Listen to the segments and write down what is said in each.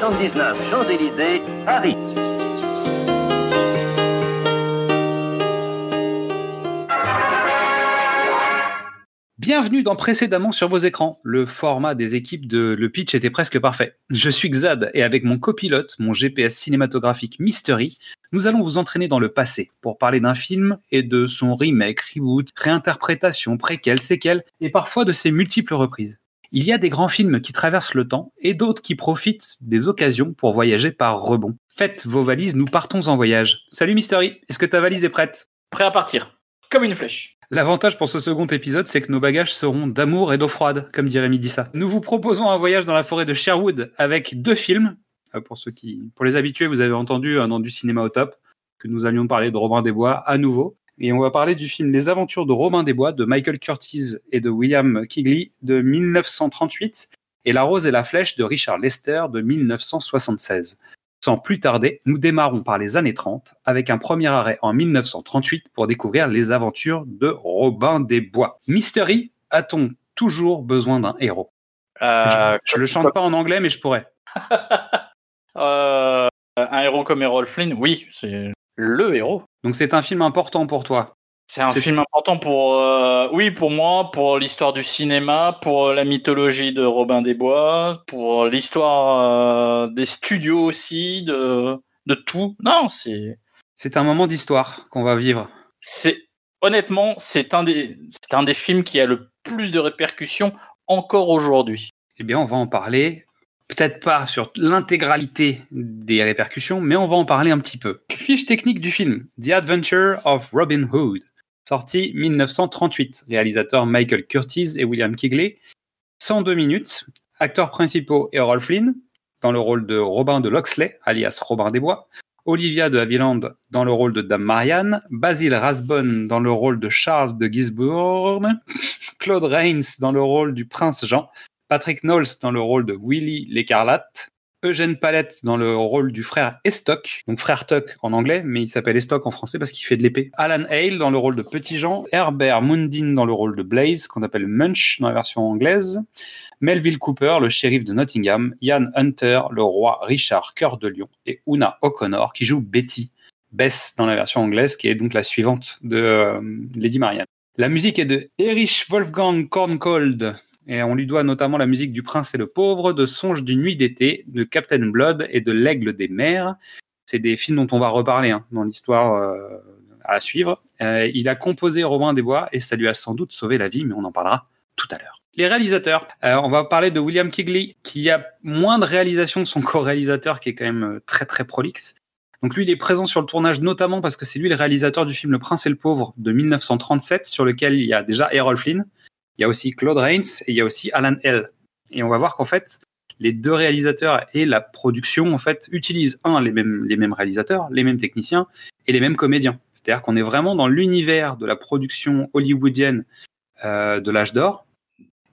79 Champs-Élysées, Paris. Bienvenue dans Précédemment sur vos écrans. Le format des équipes de Le Pitch était presque parfait. Je suis Xad et avec mon copilote, mon GPS cinématographique Mystery, nous allons vous entraîner dans le passé pour parler d'un film et de son remake, reboot, réinterprétation, préquel, séquel et parfois de ses multiples reprises. Il y a des grands films qui traversent le temps et d'autres qui profitent des occasions pour voyager par rebond. Faites vos valises, nous partons en voyage. Salut Mystery, est-ce que ta valise est prête? Prêt à partir. Comme une flèche. L'avantage pour ce second épisode, c'est que nos bagages seront d'amour et d'eau froide, comme dirait Midissa. Nous vous proposons un voyage dans la forêt de Sherwood avec deux films. Euh, Pour ceux qui, pour les habitués, vous avez entendu un nom du cinéma au top, que nous allions parler de Robin des Bois à nouveau. Et on va parler du film Les Aventures de Robin des Bois de Michael Curtiz et de William Kigley de 1938 et La Rose et la Flèche de Richard Lester de 1976. Sans plus tarder, nous démarrons par les années 30 avec un premier arrêt en 1938 pour découvrir les aventures de Robin des Bois. Mystery, a-t-on toujours besoin d'un héros? Euh, Je le chante pas en anglais, mais je pourrais. euh, un héros comme Errol Flynn, oui, c'est le héros. Donc c'est un film important pour toi. C'est un film important pour, euh, oui, pour moi, pour l'histoire du cinéma, pour la mythologie de Robin des Bois, pour l'histoire euh, des studios aussi, de, de tout. Non, c'est, C'est un moment d'histoire qu'on va vivre. c'est, honnêtement, c'est un des, c'est un des films qui a le plus de répercussions encore aujourd'hui. Eh bien, on va en parler. Peut-être pas sur l'intégralité des répercussions, mais on va en parler un petit peu. Fiche technique du film The Adventure of Robin Hood, sorti 1938, réalisateur Michael Curtiz et William Kigley. 102 minutes. Acteurs principaux Errol Flynn, dans le rôle de Robin de Loxley, alias Robin des Bois. Olivia de Havilland dans le rôle de Dame Marianne. Basil Rathbone dans le rôle de Charles de Gisborne. Claude Rains dans le rôle du prince Jean. Patrick Knowles dans le rôle de Willy l'Écarlate, Eugène Palette dans le rôle du frère Estoc, donc frère Tuck en anglais, mais il s'appelle Estoc en français parce qu'il fait de l'épée. Alan Hale dans le rôle de Petit Jean, Herbert Mundine dans le rôle de Blaze, qu'on appelle Munch dans la version anglaise, Melville Cooper, le shérif de Nottingham, Ian Hunter, le roi Richard Cœur de Lion, et Una O'Connor qui joue Betty, Bess dans la version anglaise, qui est donc la suivante de euh, Lady Marianne. La musique est de Erich Wolfgang Korngold, et on lui doit notamment la musique du Prince et le Pauvre, de Songe d'une nuit d'été, de Captain Blood et de L'Aigle des mers. C'est des films dont on va reparler hein, dans l'histoire euh, à suivre. Euh, il a composé Robin des Bois et ça lui a sans doute sauvé la vie, mais on en parlera tout à l'heure. Les réalisateurs, Euh, on va parler de William Kigley, qui a moins de réalisations que son co-réalisateur, qui est quand même très très prolixe. Donc lui, il est présent sur le tournage notamment parce que c'est lui le réalisateur du film Le Prince et le Pauvre de 1937, sur lequel il y a déjà Errol Flynn, il y a aussi Claude Rains et il y a aussi Alan L. Et on va voir qu'en fait, les deux réalisateurs et la production en fait utilisent un les mêmes les mêmes réalisateurs, les mêmes techniciens et les mêmes comédiens. C'est-à-dire qu'on est vraiment dans l'univers de la production hollywoodienne euh, de l'âge d'or.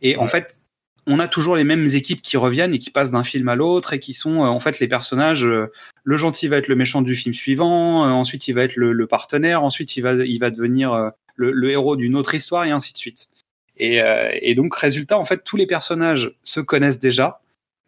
Et en fait, on a toujours les mêmes équipes qui reviennent et qui passent d'un film à l'autre et qui sont euh, en fait les personnages. euh, le gentil va être le méchant du film suivant, ensuite il va être le, le partenaire, ensuite il va il va devenir le, le héros d'une autre histoire et ainsi de suite. Et, euh, et donc, résultat, en fait, tous les personnages se connaissent déjà,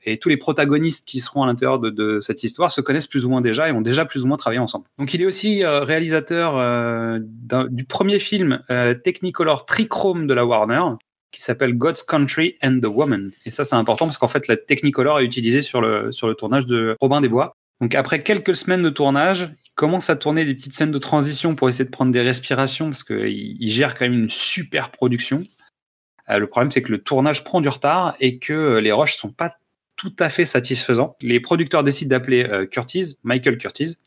et tous les protagonistes qui seront à l'intérieur de, de cette histoire se connaissent plus ou moins déjà et ont déjà plus ou moins travaillé ensemble. Donc, il est aussi euh, réalisateur euh, du premier film Technicolor Trichrome de la Warner, qui s'appelle God's Country and the Woman. Et ça, c'est important parce qu'en fait, la Technicolor est utilisée sur le, sur le tournage de Robin des Bois. Donc après quelques semaines de tournage, il commence à tourner des petites scènes de transition pour essayer de prendre des respirations parce qu'il il gère quand même une super production. Euh, le problème, c'est que le tournage prend du retard et que euh, les rushs sont pas tout à fait satisfaisants. Les producteurs décident d'appeler euh, Curtiz, Michael Curtiz,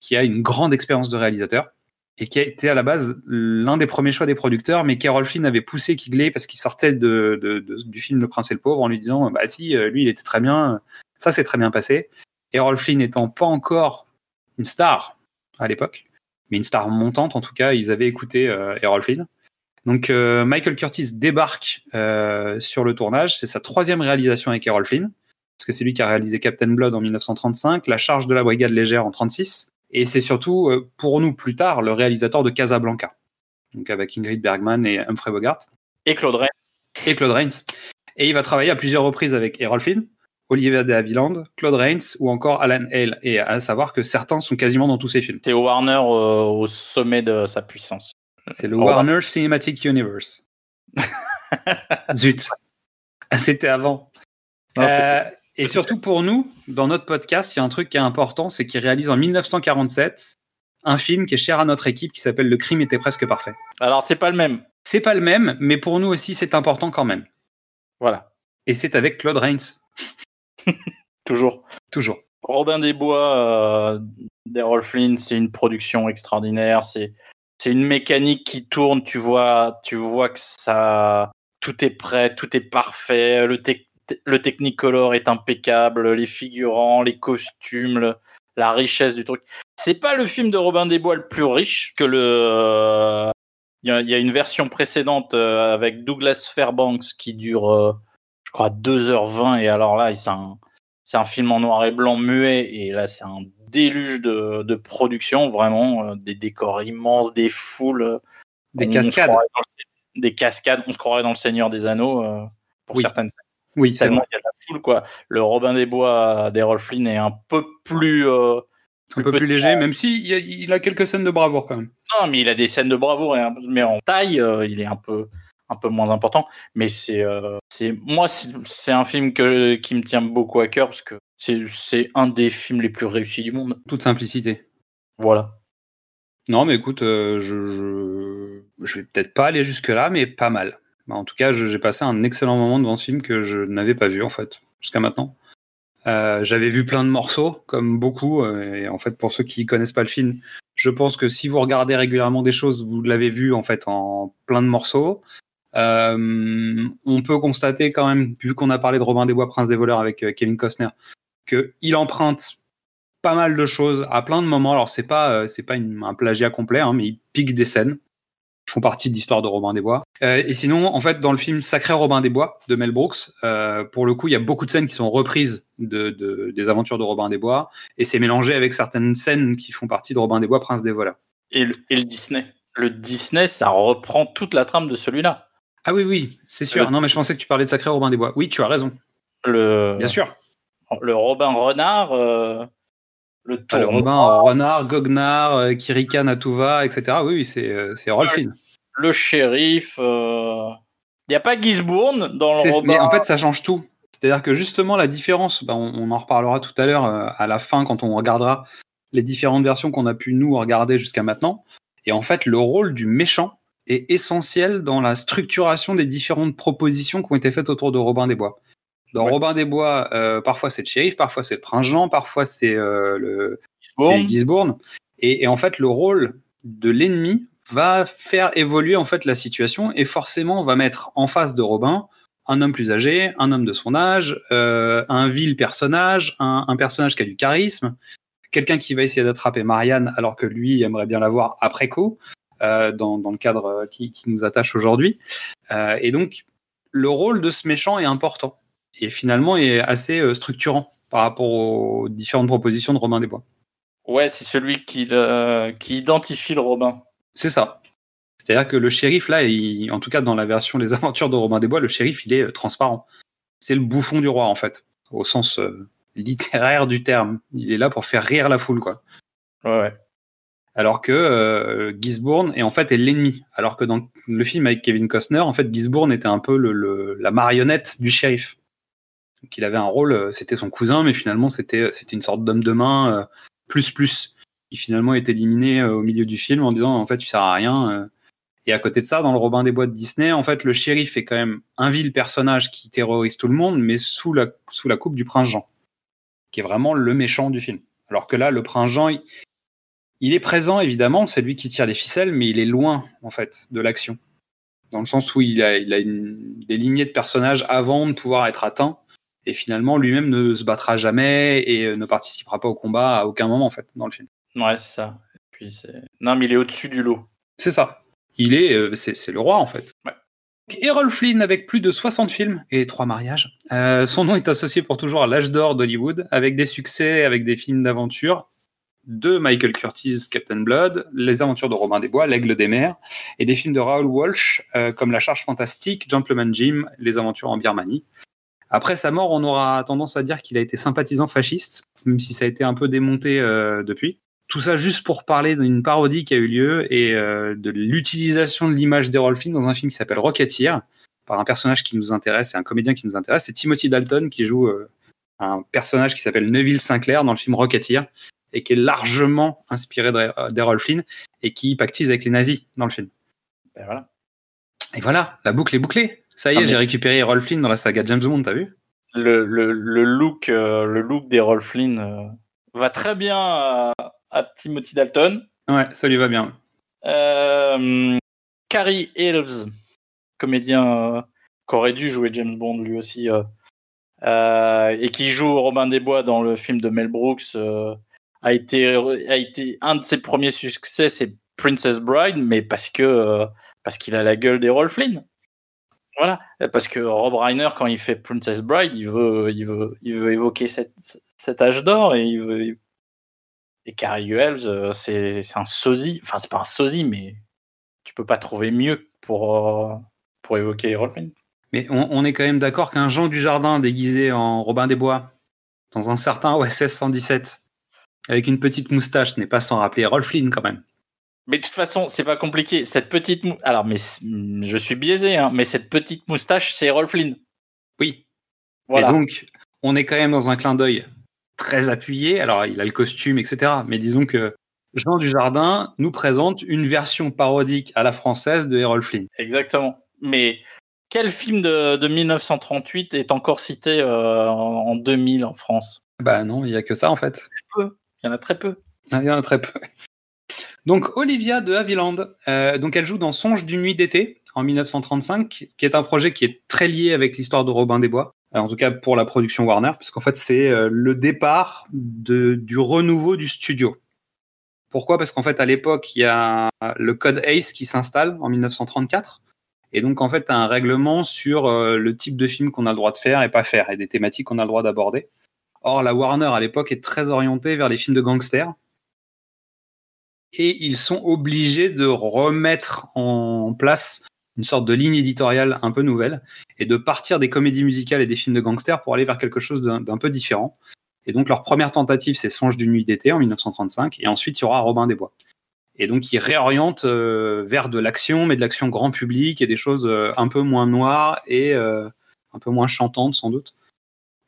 qui a une grande expérience de réalisateur et qui a été à la base l'un des premiers choix des producteurs, mais Carol Flynn avait poussé Kigley parce qu'il sortait du film Le Prince et le Pauvre en lui disant bah si, lui il était très bien, Ça s'est très bien passé. Errol Flynn étant pas encore une star à l'époque, mais une star montante en tout cas, ils avaient écouté euh, Errol Flynn. Donc euh, Michael Curtis débarque euh, sur le tournage, c'est sa troisième réalisation avec Errol Flynn, parce que c'est lui qui a réalisé Captain Blood en 1935, La charge de la brigade légère en 36, et c'est surtout euh, pour nous plus tard le réalisateur de Casablanca, donc avec Ingrid Bergman et Humphrey Bogart Et Claude Rains. et Claude Rains. Et il va travailler à plusieurs reprises avec Errol Flynn, Olivier de Havilland, Claude Rains ou encore Alan Hale. Et à savoir que certains sont quasiment dans tous ces films. C'est Warner euh, au sommet de sa puissance. C'est le Oh, Warner Cinematic Universe. Zut. C'était avant. Non, Euh, et surtout pour nous, dans notre podcast, il y a un truc qui est important, c'est qu'il réalise en 1947 un film qui est cher à notre équipe qui s'appelle Le crime était presque parfait. Alors, c'est pas le même. C'est pas le même, mais pour nous aussi, c'est important quand même. Voilà. Et c'est avec Claude Rains, Toujours. toujours. Robin des Bois euh, d'Errol Flynn, c'est une production extraordinaire. C'est c'est une mécanique qui tourne. Tu vois, tu vois que ça, tout est prêt, tout est parfait. Le, tec- le Technicolor est impeccable. Les figurants, les costumes, le- la richesse du truc. C'est pas le film de Robin des Bois le plus riche que le. Il y, a- il y a une version précédente euh, avec Douglas Fairbanks qui dure, euh, je crois, 2h20. Et alors là, c'est un, c'est un film en noir et blanc muet. Et là, c'est un déluge de, de production, vraiment. euh, des décors immenses, des foules. euh, Des on cascades. le- des cascades. On se croirait dans Le Seigneur des Anneaux euh, pour Oui, certaines scènes. Oui, Tellement il y a de la foule, quoi. Le Robin des Bois d'Errol Flynn est un peu plus. euh, Un peu plus léger, même si il a, il a quelques scènes de bravoure quand même. Non, mais il a des scènes de bravoure, et un- mais en taille, euh, il est un peu, un peu moins important. Mais c'est, c'est, moi, c'est c'est un film que, qui me tient beaucoup à cœur parce que c'est, un des films les plus réussis du monde. Toute simplicité. Voilà. Non, mais écoute, euh, je, je, je vais peut-être pas aller jusque-là, mais pas mal. Bah, en tout cas, j'ai passé un excellent moment devant ce film que je n'avais pas vu, en fait, jusqu'à maintenant. Euh, J'avais vu plein de morceaux, comme beaucoup, euh, et en fait, pour ceux qui connaissent pas le film, je pense que si vous regardez régulièrement des choses, vous l'avez vu, en fait, en plein de morceaux. Euh, on peut constater quand même, vu qu'on a parlé de Robin des Bois, Prince des voleurs avec Kevin Costner, qu'il emprunte pas mal de choses à plein de moments. Alors c'est pas euh, c'est pas une- un plagiat complet, hein, mais il pique des scènes qui font partie de l'histoire de Robin des Bois. Euh, et sinon, en fait, dans le film Sacré Robin des Bois de Mel Brooks, euh, pour le coup, il y a beaucoup de scènes qui sont reprises de, de- des aventures de Robin des Bois, et c'est mélangé avec certaines scènes qui font partie de Robin des Bois, Prince des voleurs. Et le, et le Disney. Le Disney, ça reprend toute la trame de celui-là. Ah oui, oui, c'est sûr. Le- Non, mais je pensais que tu parlais de Sacré Robin des Bois. Oui, tu as raison, Le, bien sûr. Le Robin Renard, euh, le Ah, le Robin, Renard, Goguenard, euh, qui ricane à tout va, etc. Oui, oui, c'est euh, c'est. Flynn. le shérif. Il n'y a pas Gisbourne dans le C'est- Robin. Mais en fait, ça change tout. C'est-à-dire que justement, la différence, bah, on, on en reparlera tout à l'heure à la fin quand on regardera les différentes versions qu'on a pu nous regarder jusqu'à maintenant. Et en fait, le rôle du méchant est essentiel dans la structuration des différentes propositions qui ont été faites autour de Robin des Bois. Dans Ouais. Robin des Bois, euh, parfois c'est le shérif, parfois c'est le prince Jean, parfois c'est euh, le, Gisbourne. Et, et en fait, le rôle de l'ennemi va faire évoluer en fait la situation et forcément va mettre en face de Robin un homme plus âgé, un homme de son âge, euh, un vil personnage, un, un personnage qui a du charisme, quelqu'un qui va essayer d'attraper Marianne alors que lui aimerait bien la voir après coup, euh, dans, dans le cadre qui, qui nous attache aujourd'hui. Euh, et donc, le rôle de ce méchant est important et finalement est assez euh, structurant par rapport aux différentes propositions de Robin des Bois. Ouais, c'est celui qui, le- qui identifie le Robin. C'est ça. C'est-à-dire que le shérif, là, il- en tout cas dans la version Les Aventures de Robin des Bois, le shérif, il est euh, transparent. C'est le bouffon du roi, en fait, au sens euh, littéraire du terme. Il est là pour faire rire la foule, quoi. Ouais, ouais. Alors que euh, Gisbourne est en fait est l'ennemi. Alors que dans le film avec Kevin Costner, en fait, Gisbourne était un peu le, le- la marionnette du shérif. Donc il avait un rôle, euh, c'était son cousin, mais finalement c'était c'était une sorte d'homme de main euh, plus plus qui finalement est éliminé euh, au milieu du film en disant en fait tu sers à rien. euh. Et à côté de ça, dans le Robin des Bois de Disney, en fait le shérif est quand même un vil personnage qui terrorise tout le monde, mais sous la coupe du prince Jean, qui est vraiment le méchant du film. Alors que là, le prince Jean, il, est présent, évidemment, c'est lui qui tire les ficelles, mais il est loin, en fait, de l'action. Dans le sens où il a, a des lignées de personnages avant de pouvoir être atteint. Et finalement, lui-même ne se battra jamais et euh, ne participera pas au combat à aucun moment, en fait, dans le film. Ouais, c'est ça. Et puis c'est... Non, mais il est au-dessus du lot. C'est ça. Il est, euh, c'est, le roi, en fait. Ouais. Errol Flynn, avec plus de 60 films et trois mariages, euh, son nom est associé pour toujours à l'âge d'or d'Hollywood, avec des succès, avec des films d'aventure de Michael Curtis, Captain Blood, Les aventures de Robin des Bois, L'Aigle des mers, et des films de Raoul Walsh, euh, comme La Charge Fantastique, Gentleman Jim, Les aventures en Birmanie. Après sa mort, on aura tendance à dire qu'il a été sympathisant fasciste, même si ça a été un peu démonté euh, depuis. Tout ça juste pour parler d'une parodie qui a eu lieu et euh, de l'utilisation de l'image d'Errol Flynn dans un film qui s'appelle Rocketeer, par un personnage qui nous intéresse et un comédien qui nous intéresse. C'est Timothy Dalton qui joue euh, un personnage qui s'appelle Neville Sinclair dans le film Rocketeer et qui est largement inspiré d'Er- d'Errol Flynn et qui pactise avec les nazis dans le film. Ben voilà. Et voilà, la boucle est bouclée. Ça y est, Ah, mais- j'ai récupéré Errol Flynn dans la saga James Bond, t'as vu? Le, le, le look, euh, le look d'Errol Flynn euh, va très bien à, à Timothy Dalton. Ouais, ça lui va bien. Euh, Cary Elves, comédien euh, qui aurait dû jouer James Bond lui aussi, et qui joue Robin des Bois dans le film de Mel Brooks, a été a été un de ses premiers succès, c'est Princess Bride, mais parce que parce qu'il a la gueule d'Errol Flynn. Voilà, parce que Rob Reiner quand il fait Princess Bride, il veut il veut il veut évoquer cet âge d'or et il veut Elves, euh, c'est un sosie. Enfin, c'est pas un sosie, mais tu peux pas trouver mieux pour, euh, pour évoquer Errol Flynn. Mais on, on est quand même d'accord qu'un Jean du Jardin déguisé en Robin des Bois, dans un certain OSS 117, avec une petite moustache, n'est pas sans rappeler Errol Flynn quand même. Mais de toute façon, c'est pas compliqué. Cette petite mou... Alors, mais je suis biaisé, hein, mais cette petite moustache, c'est Errol Flynn. Oui. Voilà. Et donc, on est quand même dans un clin d'œil très appuyé. Alors, il a le costume, etc. Mais disons que Jean du Jardin nous présente une version parodique à la française de Errol Flynn. Exactement. Mais quel film de, de 1938 est encore cité euh, en en 2000 en France? Bah non, il y a que ça en fait. Il y en a très peu. Ah, Il y en a très peu. Donc Olivia de Havilland, euh, donc elle joue dans Songe d'une nuit d'été en 1935, qui est un projet qui est très lié avec l'histoire de Robin des Bois. Euh, En tout cas pour la production Warner, puisqu'en fait c'est euh, le départ du renouveau du studio. Pourquoi? Parce qu'en fait à l'époque il y a le code ACE qui s'installe en 1934, et donc en fait un règlement sur le type de film qu'on a le droit de faire et pas faire, et des thématiques qu'on a le droit d'aborder. Or la Warner à l'époque est très orientée vers les films de gangsters et ils sont obligés de remettre en place une sorte de ligne éditoriale un peu nouvelle et de partir des comédies musicales et des films de gangsters pour aller vers quelque chose d'un peu différent. Et donc leur première tentative, c'est Songe d'une nuit d'été en 1935, et ensuite il y aura Robin des Bois. Et donc ils réorientent euh, vers de l'action, mais de l'action grand public et des choses euh, un peu moins noires et euh, un peu moins chantantes sans doute.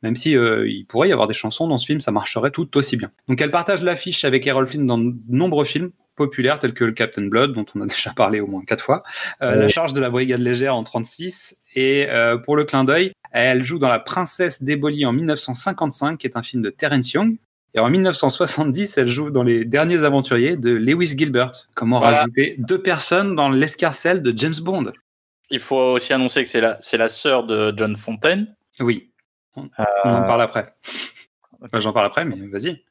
Même si euh, il pourrait y avoir des chansons dans ce film, ça marcherait tout aussi bien. Donc elle partage l'affiche avec Errol Flynn dans de nombreux films populaires tels que le Captain Blood, dont on a déjà parlé au moins quatre fois, euh, Ouais. La charge de la brigade légère en 36, et euh, pour le clin d'œil, elle joue dans La princesse d'Éboli en 1955, qui est un film de Terence Young. Et en 1970, elle joue dans Les Derniers Aventuriers de Lewis Gilbert. Comment Voilà. rajouter deux personnes dans l'escarcelle de James Bond? Il faut aussi annoncer que c'est la, c'est la sœur de John Fontaine. Oui, on, on en parle après. Enfin, J'en parle après, mais vas-y.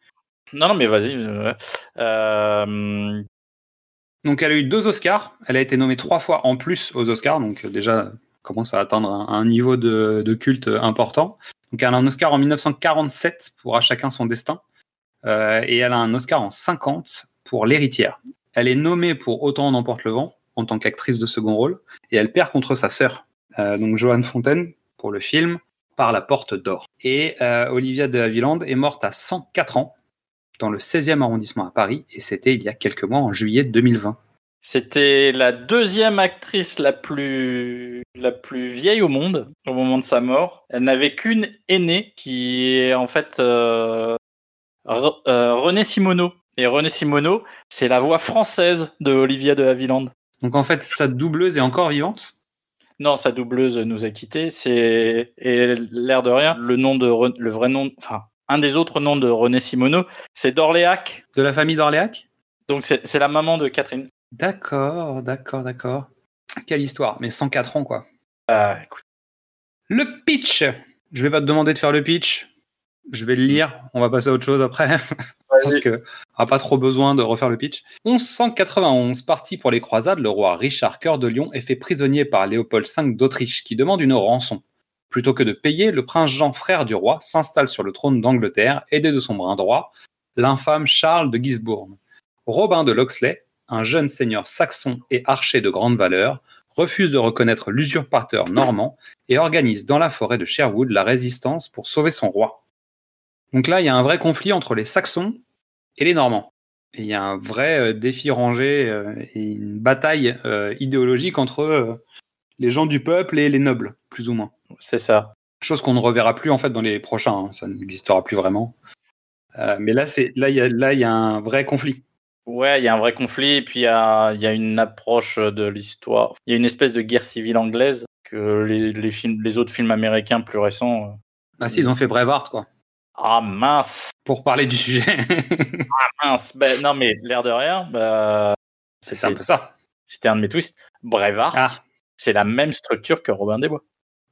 Non, non, mais vas-y. euh, euh, Donc elle a eu deux Oscars. Elle a été nommée trois fois en plus aux Oscars. Donc euh, déjà commence à atteindre un, un niveau de, de culte important. Donc elle a un Oscar en 1947 pour À chacun son destin. Euh, et elle a un Oscar en 50 pour L'héritière. Elle est nommée pour Autant en emporte le vent en tant qu'actrice de second rôle. Et elle perd contre sa sœur, euh, donc Joanne Fontaine, pour le film Par la porte d'or. Et euh, Olivia de Havilland est morte à 104 ans dans le 16e arrondissement à Paris. Et c'était il y a quelques mois, en juillet 2020. C'était la deuxième actrice la plus, la plus vieille au monde au moment de sa mort. Elle n'avait qu'une aînée qui est en fait euh, Re- euh, René Simoneau. Et René Simoneau, c'est la voix française de Olivia de Havilland. Donc en fait, sa doubleuse est encore vivante? Non, sa doubleuse nous a quittés. C'est et l'air de rien, le nom de le vrai nom, enfin un des autres noms de René Simoneau, c'est d'Orléac. De la famille d'Orléac? Donc c'est c'est la maman de Catherine. D'accord, d'accord, d'accord. Quelle histoire, mais 104 ans quoi. Ah, écoute. Le pitch Je vais pas te demander de faire le pitch. Je vais le lire. On va passer à autre chose après. parce que n'a pas trop besoin de refaire le pitch. 1191, parti pour les croisades, le roi Richard Cœur de Lion est fait prisonnier par Léopold V d'Autriche, qui demande une rançon. Plutôt que de payer, le prince Jean, frère du roi, s'installe sur le trône d'Angleterre, aidé de son brin droit, l'infâme Charles de Gisbourne. Robin de Loxley, un jeune seigneur saxon et archer de grande valeur, refuse de reconnaître l'usurpateur normand et organise dans la forêt de Sherwood la résistance pour sauver son roi. Donc là, il y a un vrai conflit entre les Saxons et les Normands. Et il y a un vrai euh, défi rangé euh, et une bataille euh, idéologique entre les gens du peuple et les nobles, plus ou moins. C'est ça. Chose qu'on ne reverra plus en fait dans les prochains, hein. ça n'existera plus vraiment. Euh, mais là, c'est là il y a là il y a un vrai conflit. Ouais, il y a un vrai conflit, et puis il y a, y a une approche de l'histoire. Il y a une espèce de guerre civile anglaise que les, les films, les autres films américains plus récents. euh, Ah si, ils ont fait Braveheart quoi. Ah mince, Pour parler du sujet, ah mince. Ben, non mais l'air de rien, bah, c'est un peu ça. c'était un de mes twists. Braveheart, Ah. c'est la même structure que Robin des Bois.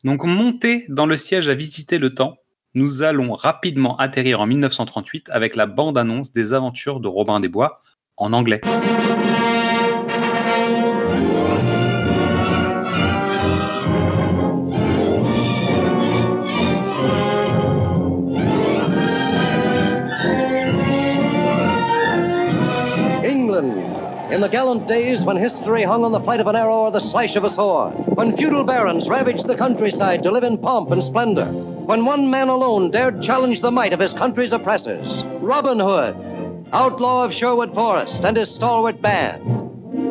Donc monté dans le siège à visiter le temps, nous allons rapidement atterrir en 1938 avec la bande-annonce des aventures de Robin des Bois en anglais. In the gallant days when history hung on the flight of an arrow or the slash of a sword, when feudal barons ravaged the countryside to live in pomp and splendor, when one man alone dared challenge the might of his country's oppressors. Robin Hood, outlaw of Sherwood Forest, and his stalwart band,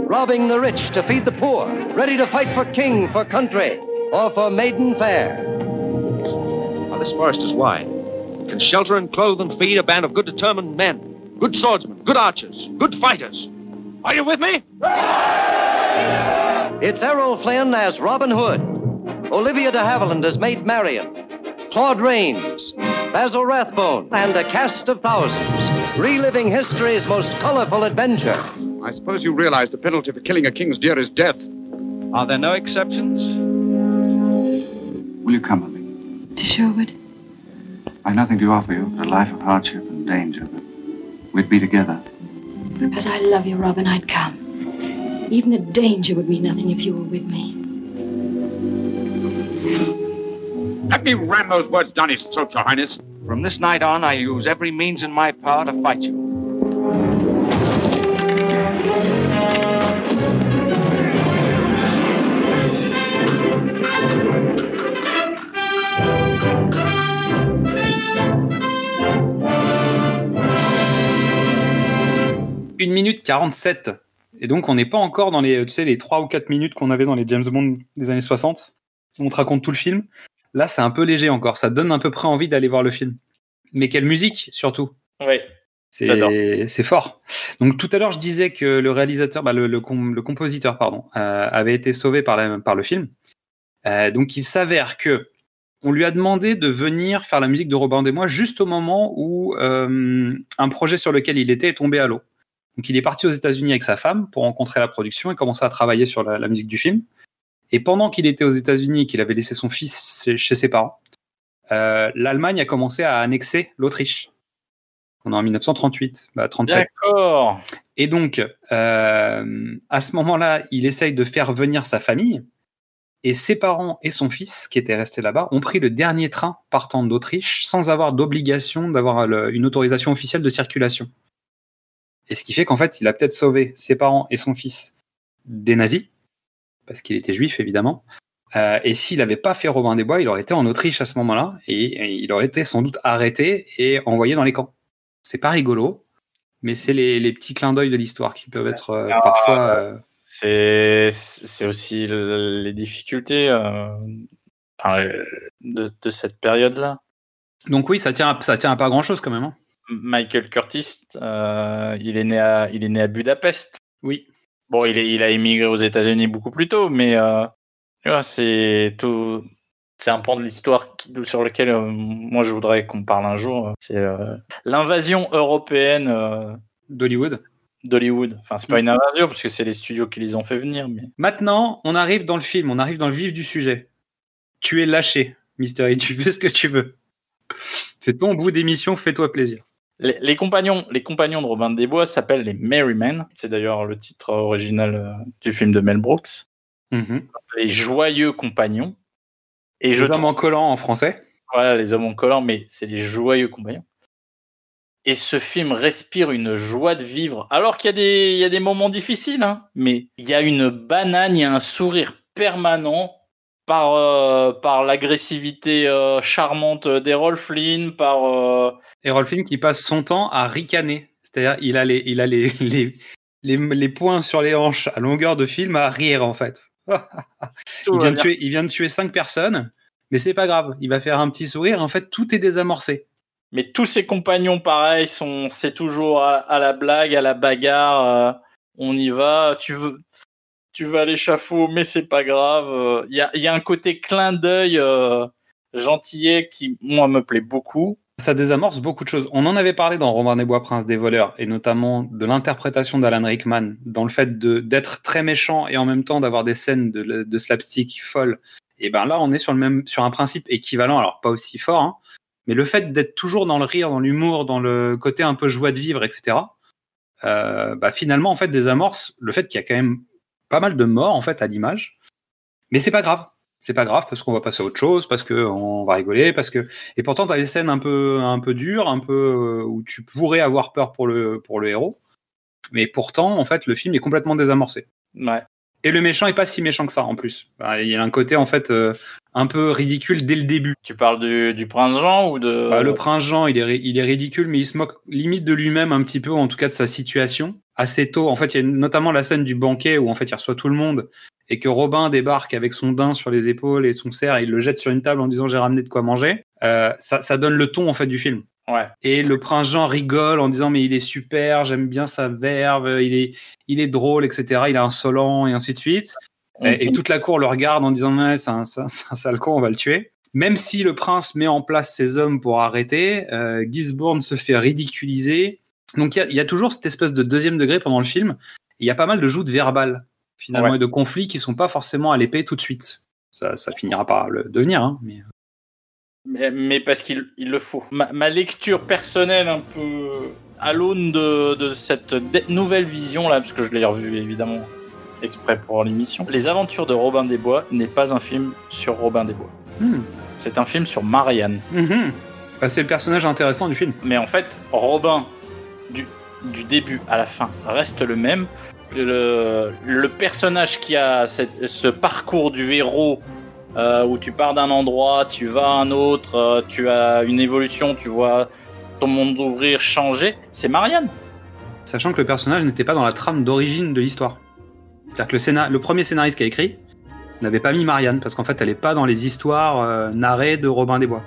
robbing the rich to feed the poor, ready to fight for king, for country, or for maiden fair. Now, this forest is wide. It can shelter and clothe and feed a band of good determined men, good swordsmen, good archers, good fighters. Are you with me? It's Errol Flynn as Robin Hood, Olivia de Havilland as Maid Marian, Claude Rains, Basil Rathbone, and a cast of thousands, reliving history's most colorful adventure. I suppose you realize the penalty for killing a king's deer is death. Are there no exceptions? Will you come with me? To Sherwood? I've nothing to offer you but a life of hardship and danger, but we'd be together. Because I love you, Robin, I'd come. Even the danger would mean nothing if you were with me. Let me ram those words down his throat, Your Highness. From this night on, I use every means in my power to fight you. Une minute 47. Et donc, on n'est pas encore dans les, tu sais, les 3 ou 4 minutes qu'on avait dans les James Bond des années 60. On te raconte tout le film. Là, c'est un peu léger encore. Ça donne à peu près envie d'aller voir le film. Mais quelle musique, surtout. Oui. J'adore. C'est fort. Donc tout à l'heure, je disais que le réalisateur, bah, le, le, com- le compositeur, pardon, euh, avait été sauvé par, la- par le film. Euh, donc il s'avère que on lui a demandé de venir faire la musique de Robin des Bois juste au moment où euh, un projet sur lequel il était est tombé à l'eau. Donc il est parti aux États-Unis avec sa femme pour rencontrer la production et commencer à travailler sur la, la musique du film. Et pendant qu'il était aux États-Unis et qu'il avait laissé son fils chez- ses parents, euh, l'Allemagne a commencé à annexer l'Autriche. On est en 1938, bah, 37. D'accord. Et donc, euh, à ce moment-là, il essaye de faire venir sa famille. Et ses parents et son fils, qui étaient restés là-bas, ont pris le dernier train partant d'Autriche sans avoir d'obligation d'avoir une autorisation officielle de circulation. Et ce qui fait qu'en fait, il a peut-être sauvé ses parents et son fils des nazis, parce qu'il était juif évidemment. Euh, et s'il n'avait pas fait Robin des Bois, il aurait été en Autriche à ce moment-là, et, et il aurait été sans doute arrêté et envoyé dans les camps. C'est pas rigolo, mais c'est les, les petits clins d'œil de l'histoire qui peuvent être euh, parfois. euh, C'est aussi le- les difficultés de, de cette période-là. Donc oui, ça tient, à- ça tient à pas grand-chose quand même. hein. Michael Curtis, euh, il, est né à, il est né à Budapest. Oui. Bon, il, est, il a émigré aux États-Unis beaucoup plus tôt, mais euh, c'est tout. C'est un pan de l'histoire sur lequel euh, moi je voudrais qu'on parle un jour. C'est l'invasion européenne d'Hollywood. d'Hollywood. Enfin, c'est pas une invasion parce que c'est les studios qui les ont fait venir, mais Maintenant, on arrive dans le film, on arrive dans le vif du sujet. Tu es lâché. Mystery, tu fais ce que tu veux. C'est ton bout d'émission, fais-toi plaisir. Les, les compagnons, les compagnons de Robin des Bois s'appellent les Merry Men. C'est d'ailleurs le titre original euh, du film de Mel Brooks. Mhm. Les joyeux compagnons. Et je Les hommes en collant en français. Voilà, les hommes en collant, mais c'est les joyeux compagnons. Et ce film respire une joie de vivre, alors qu'il y, a des- il y a des moments difficiles, hein, mais il y a une banane, il y a un sourire permanent par, euh, par l'agressivité euh, charmante d'Errol Flynn, par... euh, Errol Flynn qui passe son temps à ricaner. C'est-à-dire, il a, les, il a les, les, les, les poings sur les hanches à longueur de film à rire, en fait. il, vient de tuer, il vient de tuer cinq personnes, mais c'est pas grave. Il va faire un petit sourire. En fait, tout est désamorcé. Mais tous ses compagnons, pareil, sont, c'est toujours à, à la blague, à la bagarre. euh, on y va. Tu veux, tu vas à l'échafaud, mais c'est pas grave. Il y, a, un côté clin d'œil euh, gentillet qui, moi, me plaît beaucoup. Ça désamorce beaucoup de choses. On en avait parlé dans Robin des Bois, Prince des voleurs, et notamment de l'interprétation d'Alan Rickman, dans le fait d'être très méchant et en même temps d'avoir des scènes de, de slapstick folles. Et ben là, on est sur le même, sur un principe équivalent, alors pas aussi fort, hein, mais le fait d'être toujours dans le rire, dans l'humour, dans le côté un peu joie de vivre, etc. Euh, bah finalement, en fait, désamorce le fait qu'il y a quand même pas mal de morts en fait à l'image, mais c'est pas grave. C'est pas grave parce qu'on va passer à autre chose, parce que on va rigoler, parce que et pourtant tu as des scènes un peu un peu dures, un peu euh, où tu pourrais avoir peur pour le pour le héros, mais pourtant en fait le film est complètement désamorcé. Ouais. Et le méchant est pas si méchant que ça en plus. Bah, il y a un côté en fait euh, un peu ridicule dès le début. Tu parles du, du prince Jean ou de. Bah, le prince Jean, il est, il est ridicule, mais il se moque limite de lui-même un petit peu, en tout cas de sa situation. Assez tôt, en fait, il y a notamment la scène du banquet où en fait il reçoit tout le monde et que Robin débarque avec son daim sur les épaules et son cerf, et il le jette sur une table en disant j'ai ramené de quoi manger. Euh, ça, ça donne le ton en fait du film. Ouais. Et le prince Jean rigole en disant mais il est super, j'aime bien sa verve, il est, il est drôle, etc. Il est insolent et ainsi de suite. Et, et toute la cour le regarde en disant ouais, c'est un, sale con, on va le tuer. Même si le prince met en place ses hommes pour arrêter, euh, Gisborne se fait ridiculiser. Donc il y a, il y a toujours cette espèce de deuxième degré pendant le film. Il y a pas mal de joutes verbales finalement Ouais. et de conflits qui sont pas forcément à l'épée tout de suite. Ça, ça finira par le devenir. Hein, mais... Mais, mais parce qu'il il le faut. Ma, ma lecture personnelle, un peu à l'aune de, de cette nouvelle vision là, parce que je l'ai revu évidemment exprès pour l'émission. Les Aventures de Robin des Bois n'est pas un film sur Robin des Bois. Hmm. C'est un film sur Marianne. Mhm. Bah, c'est le personnage intéressant du film. Mais en fait, Robin, du, du début à la fin, reste le même. Le, le personnage qui a cette- ce parcours du héros, euh, où tu pars d'un endroit, tu vas à un autre, euh, tu as une évolution, tu vois ton monde ouvrir, changer, c'est Marianne. Sachant que le personnage n'était pas dans la trame d'origine de l'histoire. C'est-à-dire que le, scénar- le premier scénariste qui a écrit n'avait pas mis Marianne, parce qu'en fait, elle n'est pas dans les histoires euh, narrées de Robin des Bois.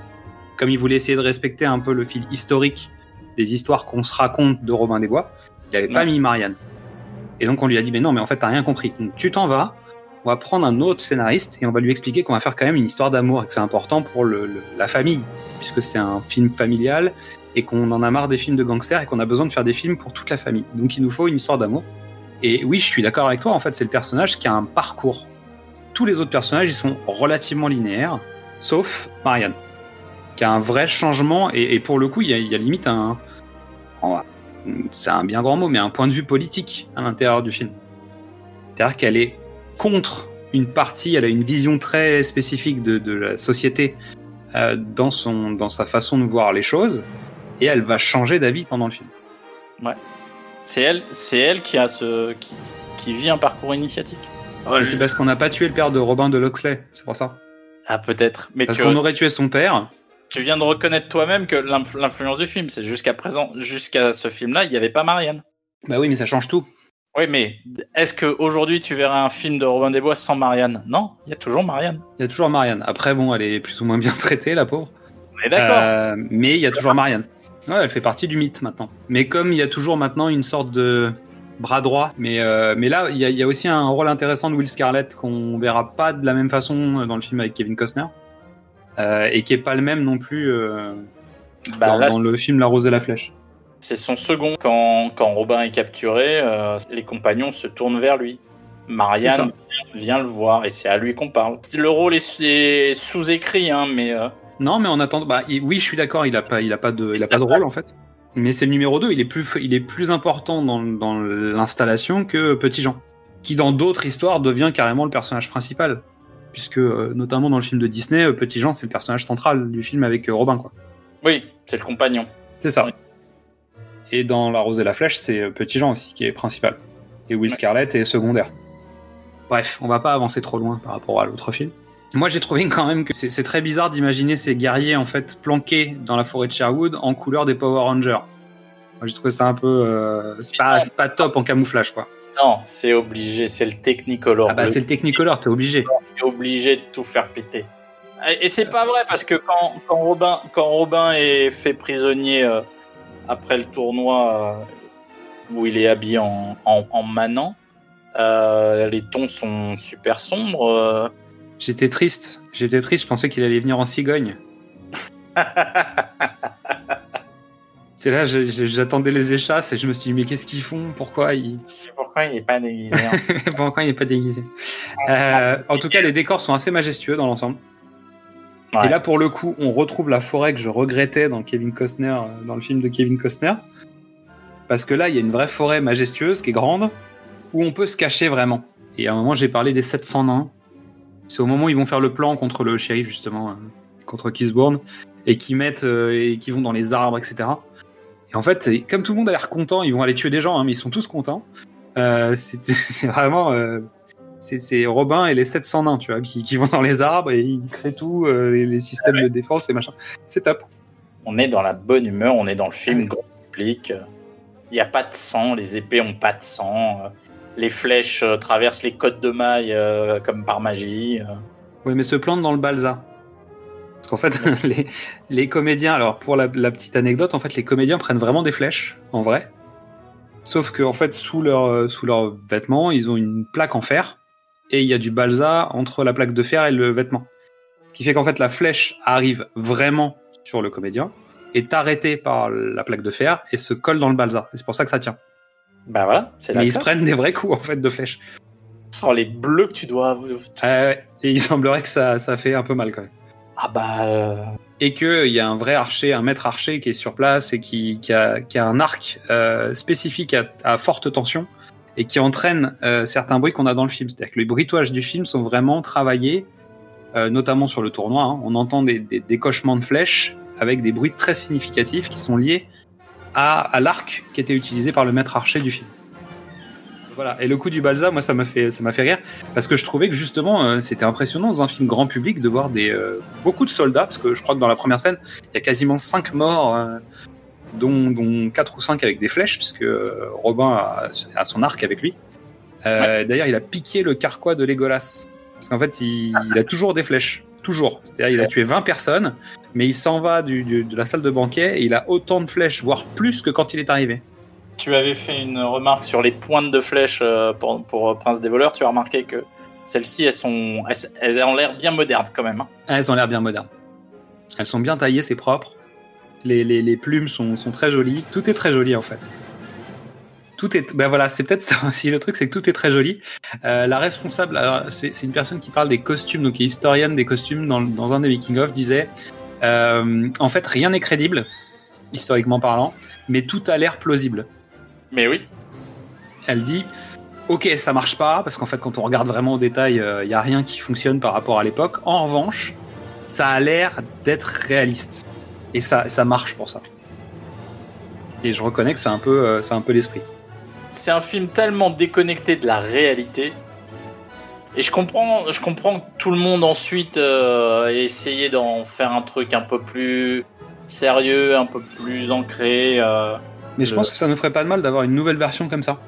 Comme il voulait essayer de respecter un peu le fil historique des histoires qu'on se raconte de Robin des Bois, il n'avait pas mis Marianne. Et donc on lui a dit, mais non, mais en fait, t'as rien compris. Donc tu t'en vas, on va prendre un autre scénariste et on va lui expliquer qu'on va faire quand même une histoire d'amour et que c'est important pour la famille, puisque c'est un film familial et qu'on en a marre des films de gangsters et qu'on a besoin de faire des films pour toute la famille. Donc il nous faut une histoire d'amour. Et oui, je suis d'accord avec toi, en fait, c'est le personnage qui a un parcours. Tous les autres personnages, ils sont relativement linéaires, sauf Marianne, qui a un vrai changement, et, pour le coup, il y a, il y a limite un... C'est un bien grand mot, mais un point de vue politique à l'intérieur du film. C'est-à-dire qu'elle est contre une partie, elle a une vision très spécifique de, de la société euh, dans, son, dans sa façon de voir les choses, et elle va changer d'avis pendant le film. C'est elle, c'est elle qui a ce, qui, qui vit un parcours initiatique. C'est parce qu'on n'a pas tué le père de Robin de Loxley, c'est pour ça. Ah peut-être, mais Parce qu'on aurait tué son père. tu viens de reconnaître toi-même que l'inf- l'influence du film, c'est jusqu'à présent, jusqu'à ce film-là, il n'y avait pas Marianne. Bah oui, mais ça change tout. Oui, mais est-ce qu'aujourd'hui tu verrais un film de Robin des Bois sans Marianne? Non, il y a toujours Marianne. Il y a toujours Marianne. Après, bon, elle est plus ou moins bien traitée, la pauvre. On est d'accord. Euh, mais il y a toujours Marianne. Ouais, elle fait partie du mythe maintenant. Mais comme il y a toujours maintenant une sorte de bras droit, mais, euh, mais là, il y, a, il y a aussi un rôle intéressant de Will Scarlett qu'on verra pas de la même façon dans le film avec Kevin Costner. Euh, et qui est pas le même non plus Bah, dans, là, dans le film La Rose et la Flèche. C'est son second. Quand, quand Robin est capturé, euh, les compagnons se tournent vers lui. Marianne viens le voir et c'est à lui qu'on parle. Le rôle est, sous-écrit, hein, mais euh, Non, mais en attendant, bah, oui, je suis d'accord, il a pas, il a pas de, il a pas de rôle en fait. Mais c'est le numéro 2, il est plus, il est plus important dans, dans l'installation que Petit Jean, qui dans d'autres histoires devient carrément le personnage principal. Puisque, euh, notamment dans le film de Disney, Petit Jean, c'est le personnage central du film avec Robin, quoi. oui, c'est le compagnon. C'est ça. Oui. Et dans La Rose et la Flèche, c'est euh, Petit Jean aussi qui est principal. Et Will Scarlett est secondaire. Bref, on va pas avancer trop loin par rapport à l'autre film. Moi, j'ai trouvé quand même que c'est très bizarre d'imaginer ces guerriers en fait planqués dans la forêt de Sherwood en couleur des Power Rangers. Moi, j'ai trouvé ça un peu, euh, c'est pas, c'est pas top en camouflage quoi. Non, c'est obligé, c'est le Technicolor. Ah bah Le- c'est le Technicolor, t'es obligé. est obligé de tout faire péter. Et et c'est pas vrai parce que quand, quand Robin quand Robin est fait prisonnier euh, après le tournoi euh, où il est habillé en, en, en manant, euh, les tons sont super sombres. euh. J'étais triste, j'étais triste. Je pensais qu'il allait venir en cigogne. C'est là, j'attendais les échasses et je me suis dit mais qu'est-ce qu'ils font? Pourquoi ils Pourquoi il est pas déguisé hein Pourquoi il n'est pas déguisé? Euh, En tout cas, les décors sont assez majestueux dans l'ensemble. Ouais. Et là, pour le coup, on retrouve la forêt que je regrettais dans Kevin Costner, euh, dans le film de Kevin Costner, parce que là, il y a une vraie forêt majestueuse qui est grande, où on peut se cacher vraiment. Et à un moment, j'ai parlé des 700 nains. C'est au moment où ils vont faire le plan contre le shérif justement, euh, contre Kisbourne, et qui mettent euh, et qui vont dans les arbres, etc. Et en fait, comme tout le monde a l'air content, ils vont aller tuer des gens, hein, mais ils sont tous contents. Euh, c'est c'est vraiment euh, c'est Robin et les 700 nains, tu vois, qui, qui vont dans les arbres et ils créent tout, euh, les, les systèmes de défense et machin. C'est top. On est dans la bonne humeur, on est dans le film grand public. Il n'y a pas de sang, les épées ont pas de sang. euh, Les flèches euh, traversent les côtes de mailles euh, comme par magie. Oui, mais se plante dans le balsa. Parce qu'en fait, les, les comédiens, alors pour la, la petite anecdote, en fait, les comédiens prennent vraiment des flèches, en vrai. Sauf que, en fait, sous leur, sous leurs vêtements, ils ont une plaque en fer. Et il y a du balsa entre la plaque de fer et le vêtement. Ce qui fait qu'en fait, la flèche arrive vraiment sur le comédien, est arrêtée par la plaque de fer et se colle dans le balsa. Et c'est pour ça que ça tient. Bah voilà, c'est Mais ils se prennent des vrais coups, en fait, de flèches. Oh, les bleus que tu dois. Euh, et il semblerait que ça, ça fait un peu mal, quand même. Ah bah. euh, et qu'il y a un vrai archer, un maître archer qui est sur place et qui, qui, a, qui a un arc euh, spécifique à, à forte tension et qui entraîne euh, certains bruits qu'on a dans le film. C'est-à-dire que les bruitages du film sont vraiment travaillés, euh, notamment sur le tournoi. hein. On entend des, des décochements de flèches avec des bruits très significatifs qui sont liés à, l'arc qui était utilisé par le maître archer du film. Voilà. Et le coup du balsa, moi, ça m'a fait, ça m'a fait rire parce que je trouvais que justement, euh, c'était impressionnant dans un film grand public de voir des euh, beaucoup de soldats, parce que je crois que dans la première scène, il y a quasiment 5 morts, dont, dont 4 ou 5 avec des flèches, puisque euh, Robin a, a son arc avec lui. Euh, D'ailleurs, il a piqué le carquois de Legolas, parce qu'en fait, il, il a toujours des flèches, toujours. C'est-à-dire, il a tué 20 personnes, mais il s'en va du, du- de la salle de banquet et il a autant de flèches, voire plus que quand il est arrivé. Tu avais fait une remarque sur les pointes de flèches euh, pour, pour Prince des voleurs. Tu as remarqué que celles-ci, elles, sont, elles, elles ont l'air bien modernes quand même. hein. Elles ont l'air bien modernes. Elles sont bien taillées, c'est propre. Les, les, les plumes sont, sont très jolies. Tout est très joli en fait. Tout est. Ben voilà, c'est peut-être ça aussi le truc, c'est que tout est très joli. Euh, la responsable, c'est une personne qui parle des costumes, donc qui est historienne des costumes dans, dans un des making-of, disait euh, en fait, rien n'est crédible, historiquement parlant, mais tout a l'air plausible. Mais oui. Elle dit Ok, ça marche pas, parce qu'en fait, quand on regarde vraiment au détail, il n'y a rien qui fonctionne par rapport à l'époque. En revanche, ça a l'air d'être réaliste. Et ça, ça marche pour ça. Et je reconnais que c'est un peu, euh, c'est un peu l'esprit. C'est un film tellement déconnecté de la réalité. Et je comprends, je comprends que tout le monde ensuite euh, ait essayé d'en faire un truc un peu plus sérieux, un peu plus ancré. euh. Mais je Le- pense que ça ne ferait pas de mal d'avoir une nouvelle version comme ça.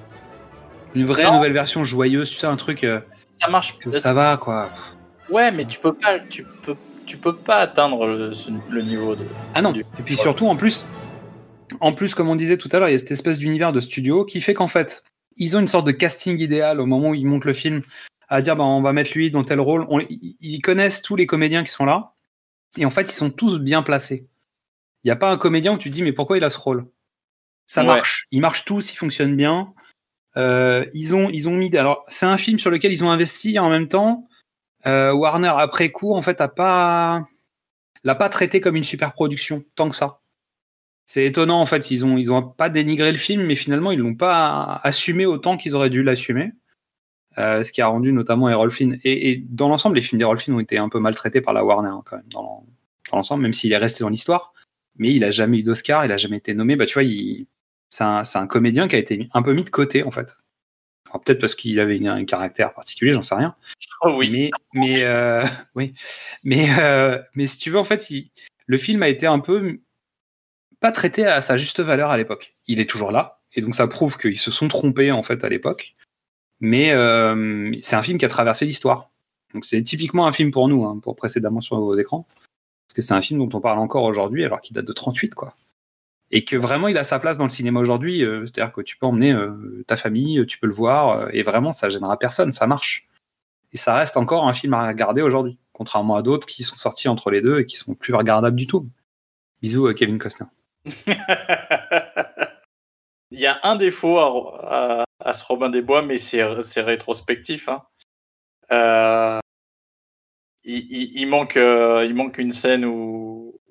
Une vraie Non. nouvelle version joyeuse, tu sais, un truc euh, Ça marche. ça va, quoi. Ouais, mais tu peux pas, tu peux, tu peux pas atteindre le, niveau de. Ah non. du- Et puis surtout, en plus, en plus, comme on disait tout à l'heure, il y a cette espèce d'univers de studio qui fait qu'en fait, ils ont une sorte de casting idéal au moment où ils montent le film, à dire, bah, on va mettre lui dans tel rôle. On- ils connaissent tous les comédiens qui sont là, et en fait, ils sont tous bien placés. Il n'y a pas un comédien où tu te dis, mais pourquoi il a ce rôle? Ça Ouais. marche. Ils marchent tous, ils fonctionnent bien. Euh, ils ont, ils ont mis. Alors, c'est un film sur lequel ils ont investi en même temps. Euh, Warner après coup, en fait, a pas, l'a pas traité comme une super production tant que ça. C'est étonnant en fait. Ils ont, ils ont pas dénigré le film, mais finalement ils l'ont pas assumé autant qu'ils auraient dû l'assumer. Euh, ce qui a rendu notamment Errol Flynn. Et, dans l'ensemble, les films d'Errol Flynn ont été un peu maltraités par la Warner hein, quand même dans l'en- dans l'ensemble, même s'il est resté dans l'histoire. Mais il a jamais eu d'Oscar, il a jamais été nommé. Bah tu vois, il, c'est un, un comédien qui a été un peu mis de côté en fait. Peut-être parce qu'il avait une- un caractère particulier, j'en sais rien. Oh oui. Mais, mais, euh, oui. mais, euh, mais si tu veux, en fait, il- le film a été un peu pas traité à sa juste valeur à l'époque. Il est toujours là, et donc ça prouve qu'ils se sont trompés en fait à l'époque. Mais euh, c'est un film qui a traversé l'histoire. Donc c'est typiquement un film pour nous, hein, pour précédemment sur vos écrans, parce que c'est un film dont on parle encore aujourd'hui, alors qu'il date de 38, quoi. Et que vraiment il a sa place dans le cinéma aujourd'hui. euh, C'est-à-dire que tu peux emmener euh, ta famille, tu peux le voir, euh, et vraiment ça gênera personne, ça marche. Et ça reste encore un film à regarder aujourd'hui, contrairement à d'autres qui sont sortis entre les deux et qui sont plus regardables du tout. Bisous Kevin Costner. Il y a un défaut à, ce Robin des Bois, mais c'est rétrospectif. hein. Euh, euh, il manque une scène où,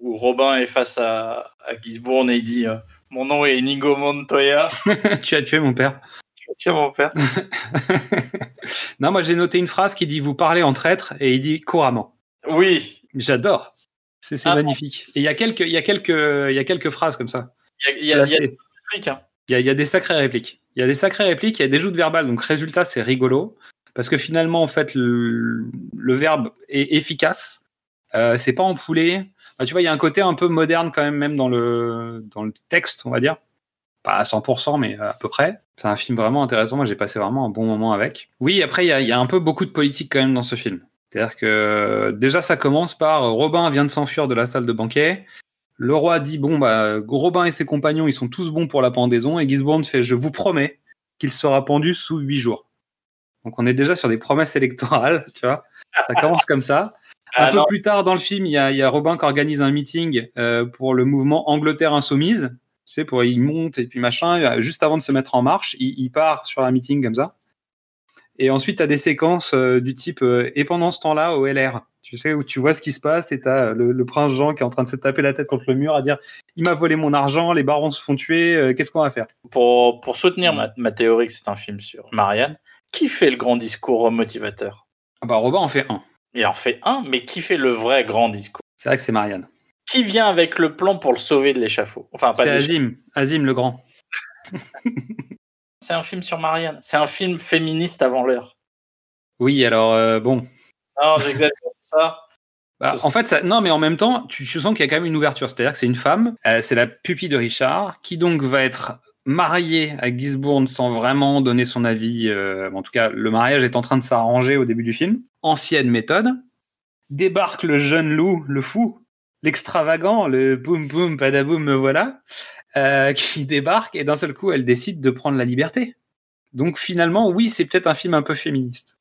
où Robin est face à, à Gisborne et il dit euh, Mon nom est Inigo Montoya. tu as tué mon père. Tiens, mon père. non, moi j'ai noté une phrase qui dit Vous parlez en traître et il dit couramment. Oui, J'adore. C'est Ah bon. magnifique. Et il y, a quelques, il, y a quelques, il y a quelques phrases comme ça. il y a, il y a- il y a Placées. des trucs, hein. Il y, a, il y a des sacrées répliques. Il y a des sacrées répliques, il y a des joutes verbales. Donc, résultat, c'est rigolo. Parce que finalement, en fait, le, le verbe est efficace. Euh, c'est pas empoulé. Enfin, tu vois, il y a un côté un peu moderne quand même, même dans le, dans le texte, on va dire. Pas à 100%, mais à peu près. C'est un film vraiment intéressant. Moi, j'ai passé vraiment un bon moment avec. Oui, après, il y a, il y a un peu beaucoup de politique quand même dans ce film. C'est-à-dire que déjà, ça commence par euh, Robin vient de s'enfuir de la salle de banquet. Le roi dit bon bah Robin et ses compagnons ils sont tous bons pour la pendaison et Gisborne fait je vous promets qu'il sera pendu sous huit jours. Donc on est déjà sur des promesses électorales, tu vois. Ça commence comme ça. Un Ah peu non. plus tard dans le film, il y a, il y a Robin qui organise un meeting euh, pour le mouvement Angleterre insoumise. Tu sais, pour il monte et puis machin. euh, Juste avant de se mettre en marche, il, il part sur un meeting comme ça. Et ensuite, tu as des séquences euh, du type euh, et pendant ce temps-là au LR. Tu sais, où tu vois ce qui se passe et tu as le, le prince Jean qui est en train de se taper la tête contre le mur à dire il m'a volé mon argent, les barons se font tuer, qu'est-ce qu'on va faire? Pour, pour soutenir ma, ma théorie que c'est un film sur Marianne, qui fait le grand discours motivateur? Ah bah, Robin en fait un. Il en fait un, mais qui fait le vrai grand discours? C'est vrai que c'est Marianne. Qui vient avec le plan pour le sauver de l'échafaud? Enfin, C'est. Azim, Azim le grand. C'est un film sur Marianne. C'est un film féministe avant l'heure. Oui, alors euh, bon. Non, j'exagère, c'est ça. Bah, en fait, ça, non, mais en même temps, tu, tu sens qu'il y a quand même une ouverture. C'est-à-dire que c'est une femme, euh, c'est la pupille de Richard, qui donc va être mariée à Gisborne sans vraiment donner son avis. euh, en tout cas, le mariage est en train de s'arranger au début du film. Ancienne méthode. Débarque le jeune loup, le fou, l'extravagant, le boum boum padaboum, me voilà, euh, qui débarque et d'un seul coup, elle décide de prendre la liberté. Donc finalement, oui, c'est peut-être un film un peu féministe.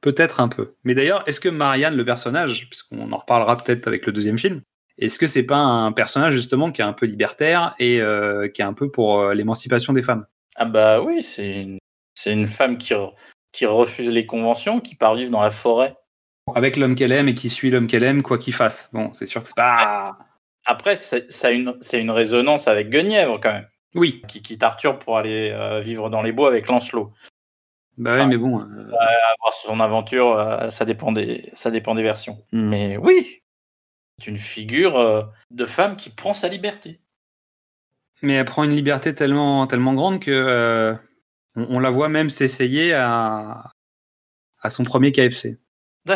Peut-être un peu. Mais d'ailleurs, est-ce que Marianne, le personnage, puisqu'on en reparlera peut-être avec le deuxième film, est-ce que c'est pas un personnage justement qui est un peu libertaire et euh, qui est un peu pour euh, l'émancipation des femmes? Ah bah oui, c'est une, c'est une femme qui, re- qui refuse les conventions, qui part vivre dans la forêt. Avec l'homme qu'elle aime et qui suit l'homme qu'elle aime, quoi qu'il fasse. Bon, c'est sûr que c'est pas. Après, c'est ça a une, c'est une résonance avec Guenièvre quand même, Oui, qui quitte Arthur pour aller euh, vivre dans les bois avec Lancelot. bah Enfin, mais bon. Avoir son aventure, ça dépend des, ça dépend des versions. Mais oui, c'est une figure euh, de femme qui prend sa liberté. Mais elle prend une liberté tellement, tellement grande que euh, on, on la voit même s'essayer à, à son premier KFC.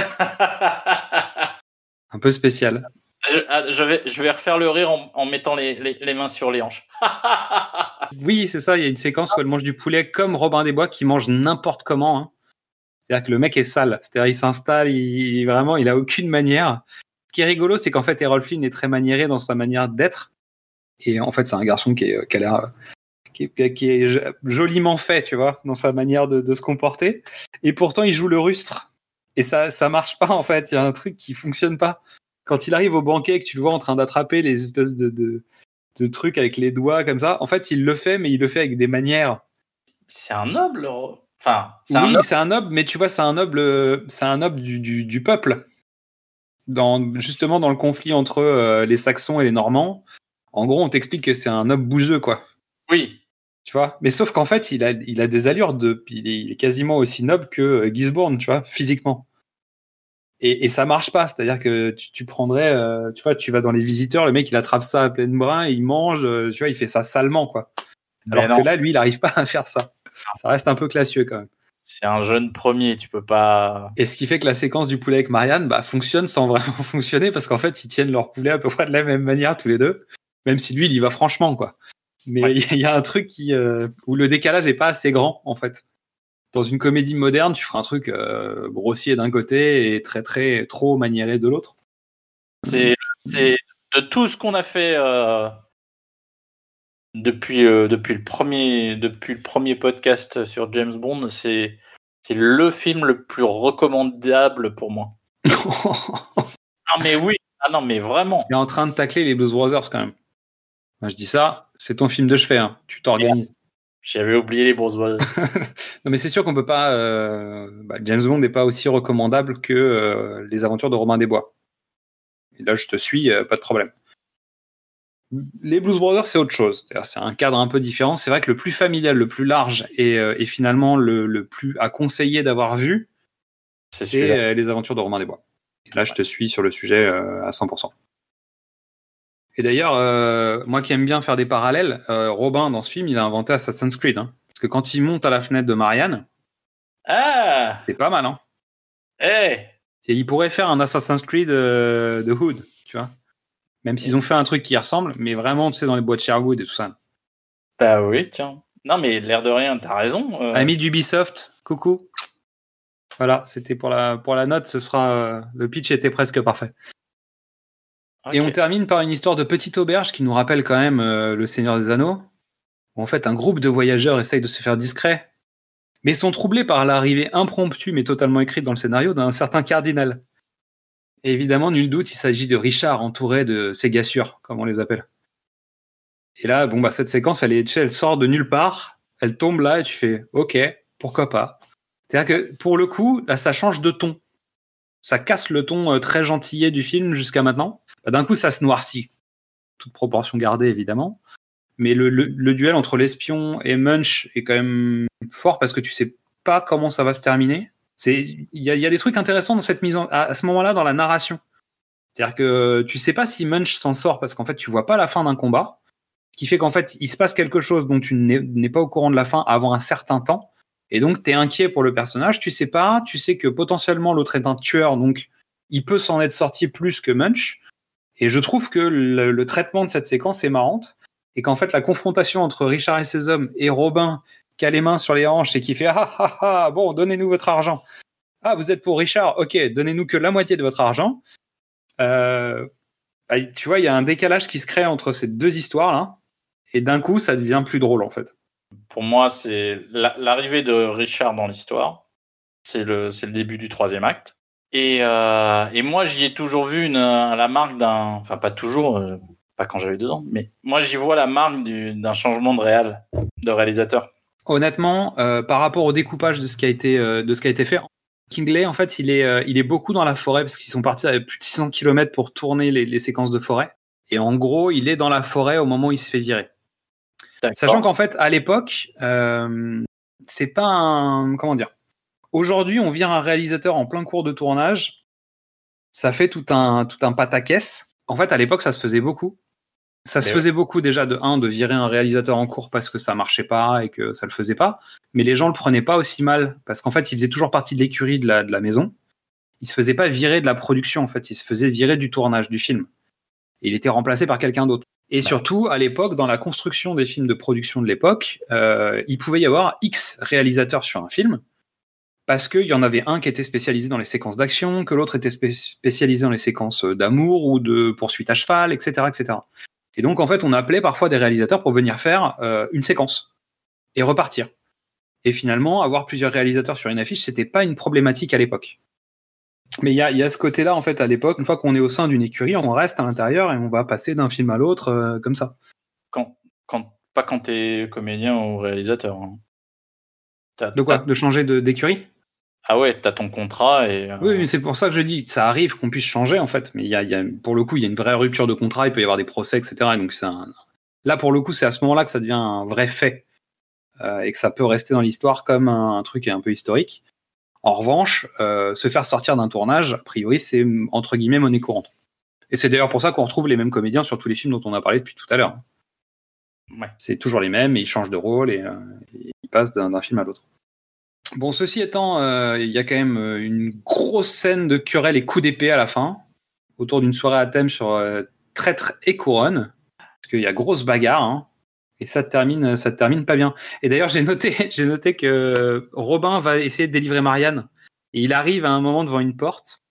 Un peu spécial. je, ah, je vais, je vais refaire le rire en, en mettant les, les, les mains sur les hanches. Oui, c'est ça. Il y a une séquence où elle mange du poulet comme Robin des Bois qui mange n'importe comment. hein. C'est-à-dire que le mec est sale. C'est-à-dire il s'installe, il, vraiment, il a aucune manière. Qui est rigolo, c'est qu'en fait, Errol Flynn est très maniéré dans sa manière d'être. Et en fait, c'est un garçon qui, est, qui a l'air, euh, qui, est- qui est jo- joliment fait, tu vois, dans sa manière de, de se comporter. Et pourtant, il joue le rustre. Et ça, ça marche pas, en fait. Il y a un truc qui fonctionne pas. Quand il arrive au banquet et que tu le vois en train d'attraper les espèces de, de, de trucs avec les doigts comme ça, en fait, il le fait, mais il le fait avec des manières c'est un noble. Ro- Enfin, c'est un Oui, noble. c'est un noble, mais tu vois, c'est un noble, c'est un noble du, du, du peuple. Dans, justement, dans le conflit entre euh, les Saxons et les Normands, en gros, on t'explique que c'est un noble bougeux, quoi. Oui. Tu vois? Mais sauf qu'en fait, il a, il a des allures de. Il est, il est quasiment aussi noble que euh, Gisborne, tu vois, physiquement. Et, et ça marche pas. C'est-à-dire que tu, tu prendrais. euh, tu vois, tu vas dans les visiteurs, le mec, il attrape ça à pleine bras, il mange, euh, tu vois, il fait ça salement, quoi. Alors Mais non. que là, lui, il arrive pas à faire ça. Ça reste un peu classieux, quand même. C'est un jeune premier, tu peux pas. Et ce qui fait que la séquence du poulet avec Marianne bah, fonctionne sans vraiment fonctionner parce qu'en fait, ils tiennent leur poulet à peu près de la même manière tous les deux, même si lui, il y va franchement, quoi. Mais il Ouais. y a un truc qui, euh, où le décalage est pas assez grand, en fait. Dans une comédie moderne, tu feras un truc euh, grossier d'un côté et très, très, trop maniéré de l'autre. C'est, c'est de tout ce qu'on a fait euh, depuis, euh, depuis, le premier, depuis le premier podcast sur James Bond, c'est, c'est le film le plus recommandable pour moi. Ah mais oui, ah non mais vraiment. Il est en train de tacler les Blues Brothers, quand même. Moi, je dis ça, c'est ton film de chevet, hein. tu t'organises. J'avais oublié les bourses. Non, mais c'est sûr qu'on peut pas. euh, bah, James Bond n'est pas aussi recommandable que euh, les aventures de Robin des Bois. Et là, je te suis, pas de problème. Les Blues Brothers, c'est autre chose. C'est un cadre un peu différent. C'est vrai que le plus familial, le plus large et, euh, et finalement le, le plus à conseiller d'avoir vu, C'est euh, les aventures de Robin des Bois. Et là, je te suis sur le sujet euh, à 100%. Et d'ailleurs, euh, moi qui aime bien faire des parallèles, euh, Robin, dans ce film, il a inventé Assassin's Creed. hein. Parce que quand il monte à la fenêtre de Marianne, Ah, c'est pas mal, hein. eh, Il pourrait faire un Assassin's Creed euh, de Hood, tu vois. Même s'ils ont fait un truc qui y ressemble, mais vraiment, tu sais, dans les bois de Sherwood et tout ça. bah oui, tiens. Non mais l'air de rien, t'as raison. euh, Ami d'Ubisoft, coucou. Voilà, c'était pour la, pour la note, ce sera. euh, le pitch était presque parfait. Et on termine par une histoire de petite auberge qui nous rappelle quand même euh, le Seigneur des Anneaux. Où en fait, un groupe de voyageurs essaye de se faire discret, mais sont troublés par l'arrivée impromptue mais totalement écrite dans le scénario d'un certain cardinal. Évidemment, nul doute, il s'agit de Richard entouré de ses gassures, comme on les appelle. Et là, bon, bah, cette séquence, elle, est, elle sort de nulle part, elle tombe là et tu fais OK, pourquoi pas. C'est-à-dire que pour le coup, là, ça change de ton. Ça casse le ton euh, très gentillet du film jusqu'à maintenant. Bah, D'un coup, ça se noircit. Toute proportion gardée, évidemment. Mais le, le- le duel entre l'espion et Munch est quand même fort parce que tu sais pas comment ça va se terminer. C'est, il y a, des trucs intéressants dans cette mise en, à, ce moment-là dans la narration. C'est-à-dire que tu sais pas si Munch s'en sort parce qu'en fait tu vois pas la fin d'un combat, ce qui fait qu'en fait il se passe quelque chose dont tu n'es n'es pas au courant de la fin avant un certain temps, et donc tu es inquiet pour le personnage. Tu sais pas, tu sais que potentiellement l'autre est un tueur, donc il peut s'en être sorti plus que Munch. Et je trouve que le, le traitement de cette séquence est marrante et qu'en fait la confrontation entre Richard et ses hommes et Robin qui a les mains sur les hanches et qui fait ah ah ah bon donnez-nous votre argent ah vous êtes pour Richard ok donnez-nous que la moitié de votre argent Euh, tu vois il y a un décalage qui se crée entre ces deux histoires là et d'un coup ça devient plus drôle en fait Pour moi, c'est la- l'arrivée de Richard dans l'histoire. C'est le, c'est le début du troisième acte. Et, euh, et moi, j'y ai toujours vu une, la marque d'un. Enfin, pas toujours, euh, pas quand j'avais deux ans, mais moi, j'y vois la marque du- d'un changement de réal, de réalisateur. Honnêtement euh, par rapport au découpage de ce qui a été euh, de ce qui a été fait Kingley en fait il est euh, il est beaucoup dans la forêt parce qu'ils sont partis avec plus de 600 km pour tourner les, les séquences de forêt et en gros il est dans la forêt au moment où il se fait virer. Sachant qu'en fait, à l'époque, euh, c'est pas un. Comment dire Aujourd'hui, on vire un réalisateur en plein cours de tournage. Ça fait tout un, tout un pataquès. En fait, à l'époque, ça se faisait beaucoup. Ça se faisait beaucoup déjà de un de virer un réalisateur en cours parce que ça marchait pas et que ça le faisait pas. Mais les gens le prenaient pas aussi mal parce qu'en fait, il faisait toujours partie de l'écurie de la, de la maison. Il se faisait pas virer de la production en fait. Il se faisait virer du tournage du film. Et il était remplacé par quelqu'un d'autre. Et surtout, à l'époque, dans la construction des films de production de l'époque, euh, il pouvait y avoir X réalisateurs sur un film, parce qu'il y en avait un qui était spécialisé dans les séquences d'action, que l'autre était spé- spécialisé dans les séquences d'amour ou de poursuite à cheval, etc., etc. Et donc, en fait, on appelait parfois des réalisateurs pour venir faire euh, une séquence et repartir. Et finalement, avoir plusieurs réalisateurs sur une affiche, c'était pas une problématique à l'époque. Mais il y a, il y a ce côté-là, en fait, à l'époque, une fois qu'on est au sein d'une écurie, on reste à l'intérieur et on va passer d'un film à l'autre euh, comme ça. Quand, quand, pas quand t'es comédien ou réalisateur. hein. De quoi? De changer d'écurie? Ah ouais, t'as ton contrat et. euh, Oui, mais c'est pour ça que je dis, ça arrive qu'on puisse changer en fait, mais il y a, il y a- pour le coup, il y a une vraie rupture de contrat, il peut y avoir des procès, etc. Et donc c'est un- là, pour le coup, c'est à ce moment-là que ça devient un vrai fait euh, et que ça peut rester dans l'histoire comme un, un truc un peu historique. En revanche, euh, se faire sortir d'un tournage, a priori, c'est entre guillemets monnaie courante. Et c'est d'ailleurs pour ça qu'on retrouve les mêmes comédiens sur tous les films dont on a parlé depuis tout à l'heure. Ouais. C'est toujours les mêmes, et ils changent de rôle et, euh, et ils passent d'un film à l'autre. Bon, ceci étant, euh, il y a quand même euh, une grosse scène de querelle et coups d'épée à la fin, autour d'une soirée à thème sur euh, traître et couronne, parce qu'il y a grosse bagarre, hein, et ça termine, ça termine pas bien. Et d'ailleurs, j'ai noté, j'ai noté que Robin va essayer de délivrer Marianne, et il arrive à un moment devant une porte,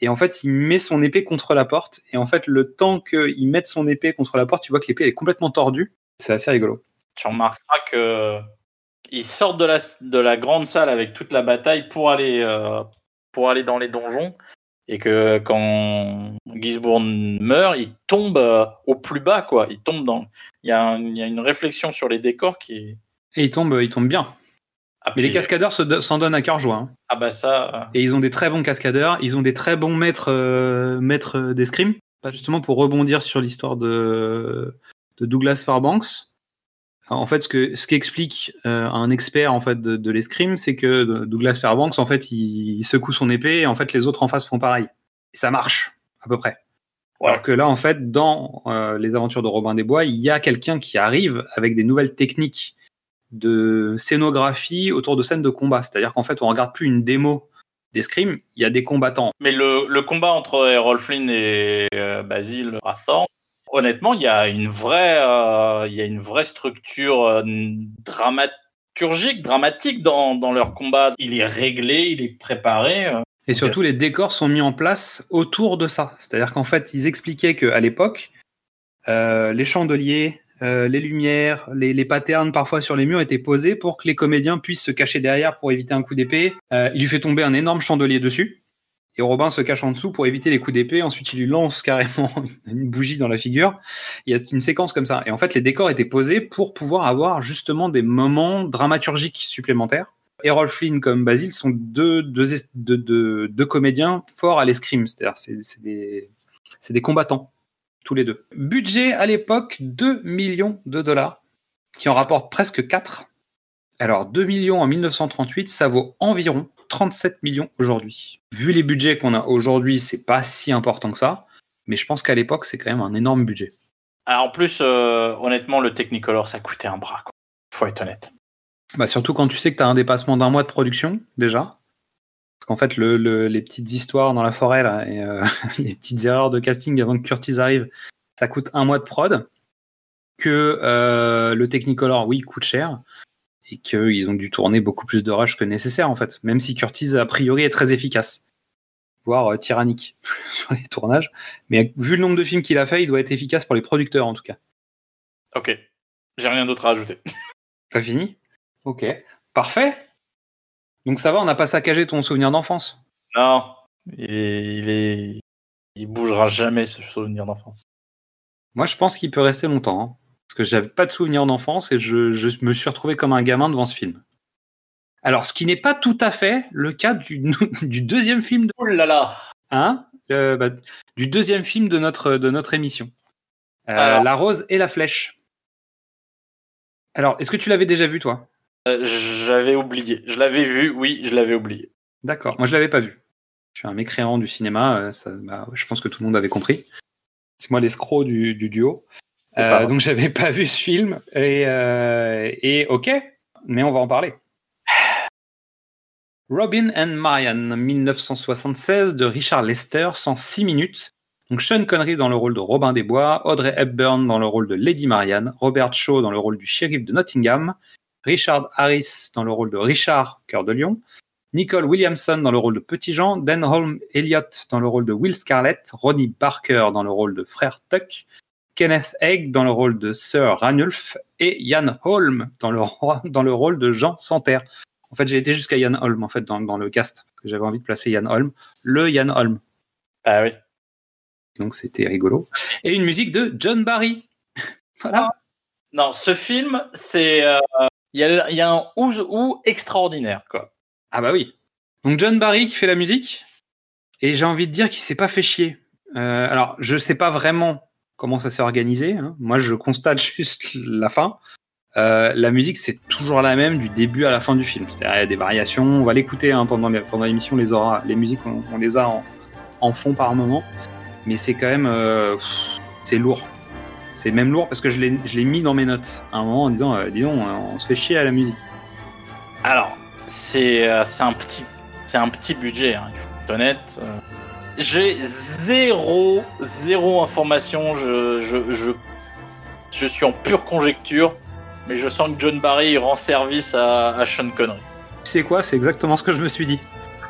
et en fait, il met son épée contre la porte, et en fait, le temps qu'il mette son épée contre la porte, tu vois que l'épée est complètement tordue. C'est assez rigolo. Tu remarqueras que ils sortent de la, de la grande salle avec toute la bataille pour aller, euh, pour aller dans les donjons. Et que quand Gisborne meurt, il tombe euh, au plus bas, quoi. Il tombe dans. Il y, a un- il y a une réflexion sur les décors qui est. Et il tombe, il tombe bien. Ah, Mais les cascadeurs s'en donnent à cœur joie. hein. Ah bah ça. euh, Et ils ont des très bons cascadeurs, ils ont des très bons maîtres, euh, maîtres euh, d'escrime. Pas justement pour rebondir sur l'histoire de, de Douglas Fairbanks. En fait, ce que ce qu'explique euh, un expert en fait de, de l'escrime, c'est que Douglas Fairbanks, en fait, il, il secoue son épée et en fait les autres en face font pareil. Et ça marche à peu près. Ouais. Alors que là, en fait, dans euh, les aventures de Robin des Bois, il y a quelqu'un qui arrive avec des nouvelles techniques de scénographie autour de scènes de combat. C'est-à-dire qu'en fait, on regarde plus une démo d'escrime, il y a des combattants. Mais le, le combat entre Errol Flynn et euh, Basil Rathorn, honnêtement, il y a une vraie, euh, y a une vraie structure euh, dramaturgique, dramatique dans, dans leur combat. Il est réglé, il est préparé. euh. Et surtout, les décors sont mis en place autour de ça. C'est-à-dire qu'en fait, ils expliquaient qu'à l'époque, les chandeliers, les lumières, les, les patterns parfois sur les murs étaient posés pour que les comédiens puissent se cacher derrière pour éviter un coup d'épée. Il lui fait tomber un énorme chandelier dessus. Et Robin se cache en dessous pour éviter les coups d'épée. Ensuite, il lui lance carrément une bougie dans la figure. Il y a une séquence comme ça. Et en fait, les décors étaient posés pour pouvoir avoir justement des moments dramaturgiques supplémentaires. Errol Flynn comme Basil sont deux, deux, deux, deux- comédiens forts à l'escrime. C'est-à-dire, c'est des, des combattants, tous les deux. Budget à l'époque, 2 millions de dollars, qui en rapportent presque 4. Alors, 2 millions en 1938, ça vaut environ 37 millions aujourd'hui. Vu les budgets qu'on a aujourd'hui, c'est pas si important que ça, mais je pense qu'à l'époque, c'est quand même un énorme budget. Ah, en plus, euh, honnêtement, le Technicolor, ça coûtait un bras. Quoi. Faut être honnête. Bah, surtout quand tu sais que tu as un dépassement d'un mois de production, déjà. Parce qu'en fait, le, le- les petites histoires dans la forêt, là, et euh, les petites erreurs de casting avant que Curtis arrive, ça coûte un mois de prod. Que euh, le Technicolor, oui, coûte cher. Et qu'ils ont dû tourner beaucoup plus de rush que nécessaire, en fait. Même si Curtis, a priori, est très efficace. Voire euh, tyrannique sur les tournages. Mais vu le nombre de films qu'il a fait, il doit être efficace pour les producteurs, en tout cas. Ok. J'ai rien d'autre à ajouter. T'as fini? Ok. Parfait. Donc ça va, on n'a pas saccagé ton souvenir d'enfance? Non. Il est, il est, il bougera jamais ce souvenir d'enfance. Moi, je pense qu'il peut rester longtemps. hein. Parce que j'avais pas de souvenir d'enfance et je, je me suis retrouvé comme un gamin devant ce film. Alors, ce qui n'est pas tout à fait le cas du, du deuxième film de, Oh là là. hein, euh, bah, du deuxième film de notre, de notre émission. Euh. La rose et la flèche. Alors, est-ce que tu l'avais déjà vu, toi? Euh, J'avais oublié. Je l'avais vu, oui, je l'avais oublié. D'accord. Moi, je l'avais pas vu. Je suis un mécréant du cinéma. ça, bah, je pense que tout le monde avait compris. C'est moi l'escroc du, du duo. Euh, donc, j'avais pas vu ce film. Et, euh, et ok, mais on va en parler. Robin and Marian, 1976, de Richard Lester, 106 minutes. Donc Sean Connery dans le rôle de Robin des Bois, Audrey Hepburn dans le rôle de Lady Marian, Robert Shaw dans le rôle du shérif de Nottingham, Richard Harris dans le rôle de Richard, cœur de lion, Nicole Williamson dans le rôle de Petit Jean, Dan Holm Elliott dans le rôle de Will Scarlett, Ronnie Barker dans le rôle de Frère Tuck, Kenneth Egg dans le rôle de Sir Ranulf et Ian Holm dans le, roi- dans le rôle de Jean Santerre. En fait, j'ai été jusqu'à Ian Holm en fait dans, dans le cast parce que j'avais envie de placer Ian Holm, le Ian Holm. Ah oui. Donc c'était rigolo. Et une musique de John Barry. voilà. Non, ce film, c'est euh, Il y a, il y a un ou, ou extraordinaire, quoi. Ah bah oui. Donc John Barry qui fait la musique, et j'ai envie de dire qu'il s'est pas fait chier. Euh, alors, je sais pas vraiment comment ça s'est organisé. hein. Moi, je constate juste la fin. Euh, la musique, c'est toujours la même du début à la fin du film. C'est-à-dire, il y a des variations. On va l'écouter hein, pendant, pendant l'émission. Les aura, les musiques, on, les a en, fond par moment. Mais c'est quand même, euh, c'est lourd. C'est même lourd parce que je l'ai, mis dans mes notes à un moment en disant, euh, dis donc, euh, on se fait chier à la musique. Alors, c'est un petit un petit budget, hein, il faut être honnête. J'ai zéro zéro information. Je, je je je suis en pure conjecture, mais je sens que John Barry rend service à, à Sean Connery. Sais quoi C'est exactement ce que je me suis dit.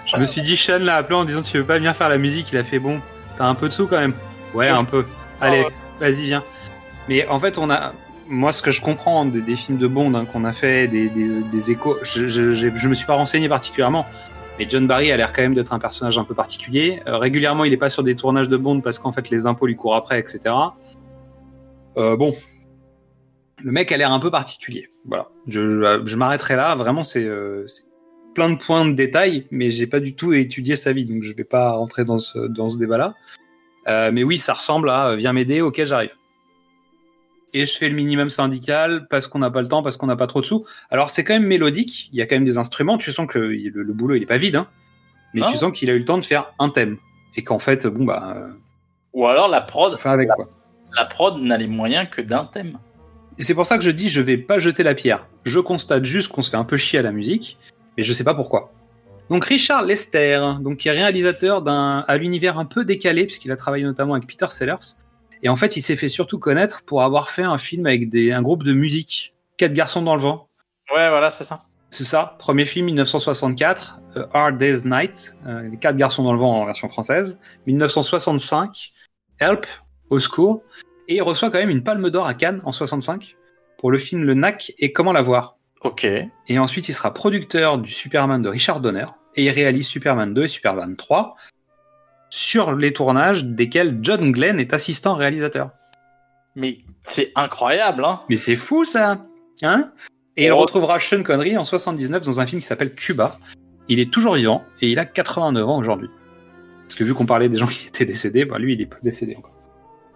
Je me suis dit, Sean l'a appelé en disant Tu veux pas venir faire la musique Il a fait Bon, t'as un peu de sous quand même Ouais, un peu. Allez, vas-y, viens. Mais en fait, on a. Moi, ce que je comprends des, films de Bond hein, qu'on a fait, des, des, des échos, je, je, j'ai- je me suis pas renseigné particulièrement. Mais John Barry a l'air quand même d'être un personnage un peu particulier. Euh, régulièrement, il est pas sur des tournages de Bond parce qu'en fait, les impôts lui courent après, etc. Euh, bon. Le mec a l'air un peu particulier. Voilà. Je, m'arrêterai là. Vraiment, c'est euh, c'est plein de points de détail, mais j'ai pas du tout étudié sa vie, donc je vais pas rentrer dans ce, dans ce débat-là. Euh, mais oui, ça ressemble à viens m'aider, ok, j'arrive. Et je fais le minimum syndical parce qu'on n'a pas le temps, parce qu'on n'a pas trop de sous. Alors c'est quand même mélodique, il y a quand même des instruments, tu sens que le, le- le boulot il est pas vide, hein, mais Ah. tu sens qu'il a eu le temps de faire un thème. Et qu'en fait, bon bah, euh, Ou alors la prod, on fait avec quoi. la prod n'a les moyens que d'un thème. Et c'est pour ça que je dis, je vais pas jeter la pierre. Je constate juste qu'on se fait un peu chier à la musique, mais je sais pas pourquoi. Donc Richard Lester, donc qui est réalisateur d'un à l'univers un peu décalé, puisqu'il a travaillé notamment avec Peter Sellers. Et en fait, il s'est fait surtout connaître pour avoir fait un film avec des, un groupe de musique, Quatre garçons dans le vent. Ouais, voilà, c'est ça. C'est ça, premier film 1964, A Hard Day's Night, euh, Les Quatre garçons dans le vent en version française. 1965, Help, au secours. Et il reçoit quand même une palme d'or à Cannes en 65 pour le film Le Knack et Comment l'avoir. Ok. Et ensuite, il sera producteur du Superman de Richard Donner et il réalise Superman 2 et Superman 3 sur les tournages desquels John Glenn est assistant réalisateur. Mais c'est incroyable, hein. Mais c'est fou ça Hein Et il retrouvera Sean Connery en 79 dans un film qui s'appelle Cuba. Il est toujours vivant et il a 89 ans aujourd'hui. Parce que vu qu'on parlait des gens qui étaient décédés, bah lui il est pas décédé encore.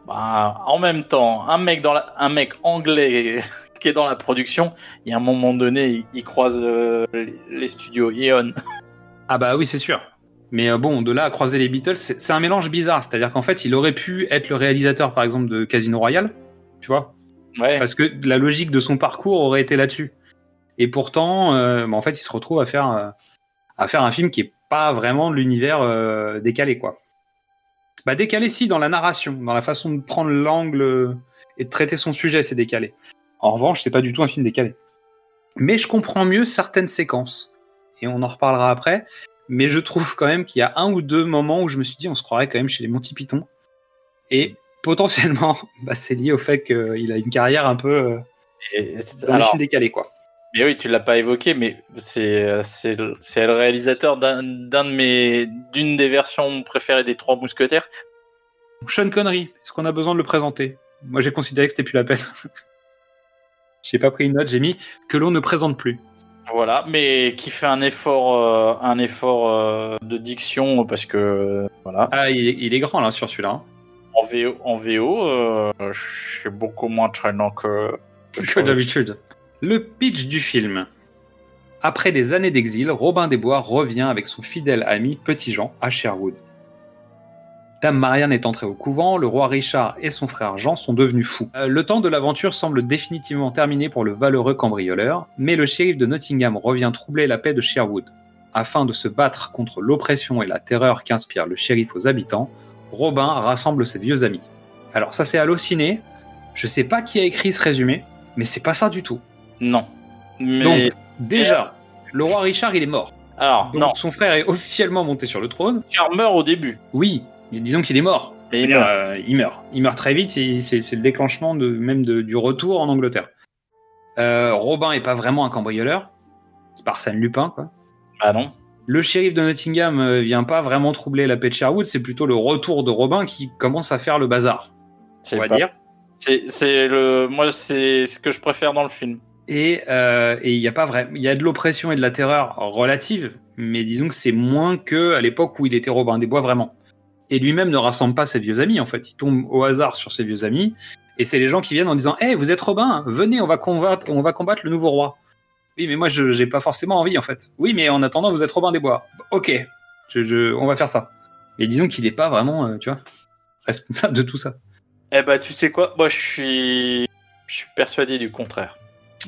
Bah, en même temps, un mec dans la- un mec anglais qui est dans la production, il y a un moment donné, il, croise euh, les, les studios Eon. Ah bah oui c'est sûr. Mais euh, bon, de là à croiser les Beatles, c'est un mélange bizarre. C'est-à-dire qu'en fait, il aurait pu être le réalisateur, par exemple, de Casino Royale, tu vois, Ouais. parce que la logique de son parcours aurait été là-dessus. Et pourtant, euh, bah, en fait, il se retrouve à faire euh, à faire un film qui est pas vraiment de l'univers euh, décalé, quoi. Bah décalé si dans la narration, dans la façon de prendre l'angle euh, et de traiter son sujet, c'est décalé. En revanche, c'est pas du tout un film décalé. Mais je comprends mieux certaines séquences et on en reparlera après. Mais je trouve quand même qu'il y a un ou deux moments où je me suis dit, on se croirait quand même chez les Monty Python. Et potentiellement, bah, c'est lié au fait qu'il a une carrière un peu euh, Et c'est- dans les alors, films décalés, quoi. mais oui, tu l'as pas évoqué, mais c'est c'est le réalisateur d'un d'un de mes d'une des versions préférées des Trois Mousquetaires. Sean Connery, est-ce qu'on a besoin de le présenter? Moi, j'ai considéré que c'était plus la peine. j'ai pas pris une note, j'ai mis que l'on ne présente plus. Voilà, mais qui fait un effort euh, un effort euh, de diction parce que euh, voilà. Ah, il est, il est grand là sur celui-là. hein. En VO, en VO euh, je suis beaucoup moins traînant que Que d'habitude. Le pitch du film. Après des années d'exil, Robin des Bois revient avec son fidèle ami Petit Jean à Sherwood. Dame Marianne est entrée au couvent, le roi Richard et son frère Jean sont devenus fous. Euh, le temps de l'aventure semble définitivement terminé pour le valeureux cambrioleur, mais le shérif de Nottingham revient troubler la paix de Sherwood. Afin de se battre contre l'oppression et la terreur qu'inspire le shérif aux habitants, Robin rassemble ses vieux amis. Alors ça c'est halluciné, je sais pas qui a écrit ce résumé, mais c'est pas ça du tout. Non. Mais Donc, déjà, le roi Richard, il est mort. alors Donc, non, son frère est officiellement monté sur le trône. Richard meurt au début. Oui, disons qu'il est mort. Et il euh, il meurt. Il meurt très vite et c'est le déclenchement de, même de- du retour en Angleterre. Euh, Robin est pas vraiment un cambrioleur. C'est par Arsène Lupin, quoi. Bah non. Le shérif de Nottingham euh, vient pas vraiment troubler la paix de Sherwood, c'est plutôt le retour de Robin qui commence à faire le bazar, C'est on va pas- dire. C'est le moi c'est ce que je préfère dans le film. Et euh, il y a pas vrai, il y a de l'oppression et de la terreur relative, mais disons que c'est moins que à l'époque où il était Robin des Bois vraiment. Et lui-même ne rassemble pas ses vieux amis en fait. Il tombe au hasard sur ses vieux amis et c'est les gens qui viennent en disant "Eh, vous êtes Robin, venez, on va combattre, on va combattre le nouveau roi." Oui, mais moi je j'ai pas forcément envie en fait. Oui, mais en attendant, vous êtes Robin des Bois. Ok, je, je- on va faire ça. Et disons qu'il est pas vraiment, euh, tu vois, responsable de tout ça. Eh bah, tu sais quoi? Moi, je suis. Je suis persuadé du contraire.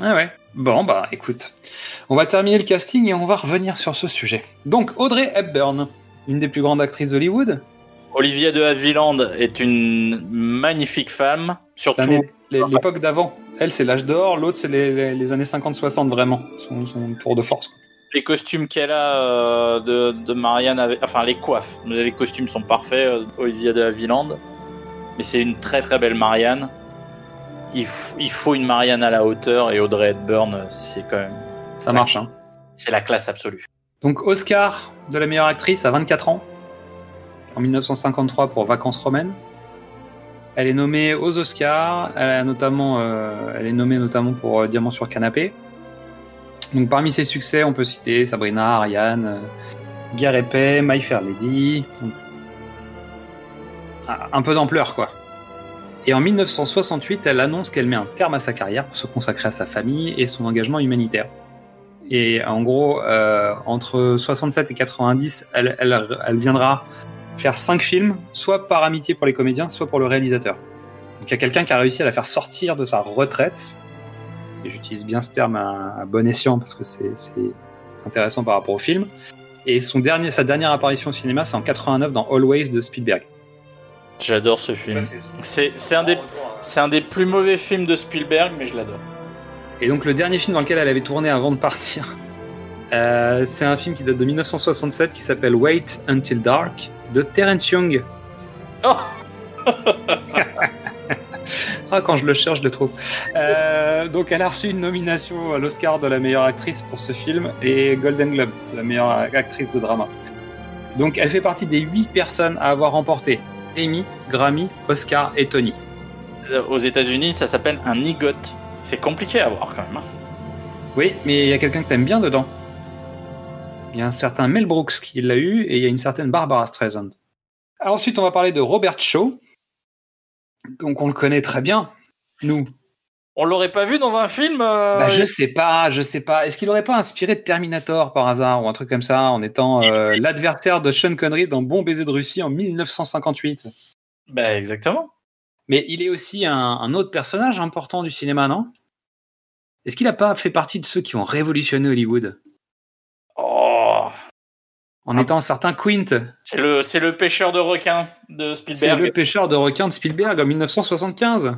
Ah ouais. Bon, bah écoute, on va terminer le casting et on va revenir sur ce sujet. Donc Audrey Hepburn, une des plus grandes actrices d'Hollywood. Olivia de Havilland est une magnifique femme, surtout. L'année- L'époque d'avant. Elle, c'est l'âge d'or, l'autre, c'est les, les- les années 50-60, vraiment. Son, son tour de force. quoi. Les costumes qu'elle a euh, de, de Marianne, avec- enfin les coiffes, les costumes sont parfaits, euh, Olivia de Havilland. Mais c'est une très très belle Marianne. Il faut une Marianne à la hauteur et Audrey Hepburn, euh, c'est quand même. Ça marche, hein. C'est la classe absolue. Donc Oscar de la meilleure actrice à 24 ans, en 1953 pour Vacances romaines. Elle est nommée aux Oscars. Elle, a notamment, euh, elle est nommée notamment pour euh, Diamant sur canapé. Donc parmi ses succès, on peut citer Sabrina, Ariane, euh, Guerre et Paix, My Fair Lady. Un peu d'ampleur, quoi. Et en 1968, elle annonce qu'elle met un terme à sa carrière pour se consacrer à sa famille et son engagement humanitaire. Et en gros, euh, entre 67 et 90, elle, elle, elle viendra faire cinq films, soit par amitié pour les comédiens, soit pour le réalisateur. Donc il y a quelqu'un qui a réussi à la faire sortir de sa retraite. Et j'utilise bien ce terme à, à bon escient parce que c'est intéressant par rapport au film. Et son dernier, sa dernière apparition au cinéma, c'est en 89 dans Always de Spielberg. J'adore ce film. C'est un, des- c'est un des plus mauvais films de Spielberg, mais je l'adore. Et donc le dernier film dans lequel elle avait tourné avant de partir, euh, c'est un film qui date de 1967 qui s'appelle Wait Until Dark de Terence Young. Oh ah, quand je le cherche, je le trouve. Euh, donc elle a reçu une nomination à l'Oscar de la meilleure actrice pour ce film et Golden Globe, la meilleure actrice de drama. Donc elle fait partie des huit personnes à avoir remporté Emmy, Grammy, Oscar et Tony. Euh, Aux États-Unis, ça s'appelle un EGOT. C'est compliqué à voir quand même. hein. Oui, mais il y a quelqu'un que t'aimes bien dedans. Il y a un certain Mel Brooks qui l'a eu et il y a une certaine Barbara Streisand. Alors ensuite, on va parler de Robert Shaw. Donc on le connaît très bien, nous. On l'aurait pas vu dans un film euh, Bah, je sais pas, je sais pas. Est-ce qu'il aurait pas inspiré de Terminator par hasard ou un truc comme ça en étant euh, l'adversaire de Sean Connery dans Bon baiser de Russie en 1958 Bah, exactement. Mais il est aussi un, un autre personnage important du cinéma, non? Est-ce qu'il a pas fait partie de ceux qui ont révolutionné Hollywood? En étant un certain Quint c'est le, c'est le pêcheur de requins de C'est Spielberg. le pêcheur de requins de Spielberg en 1975.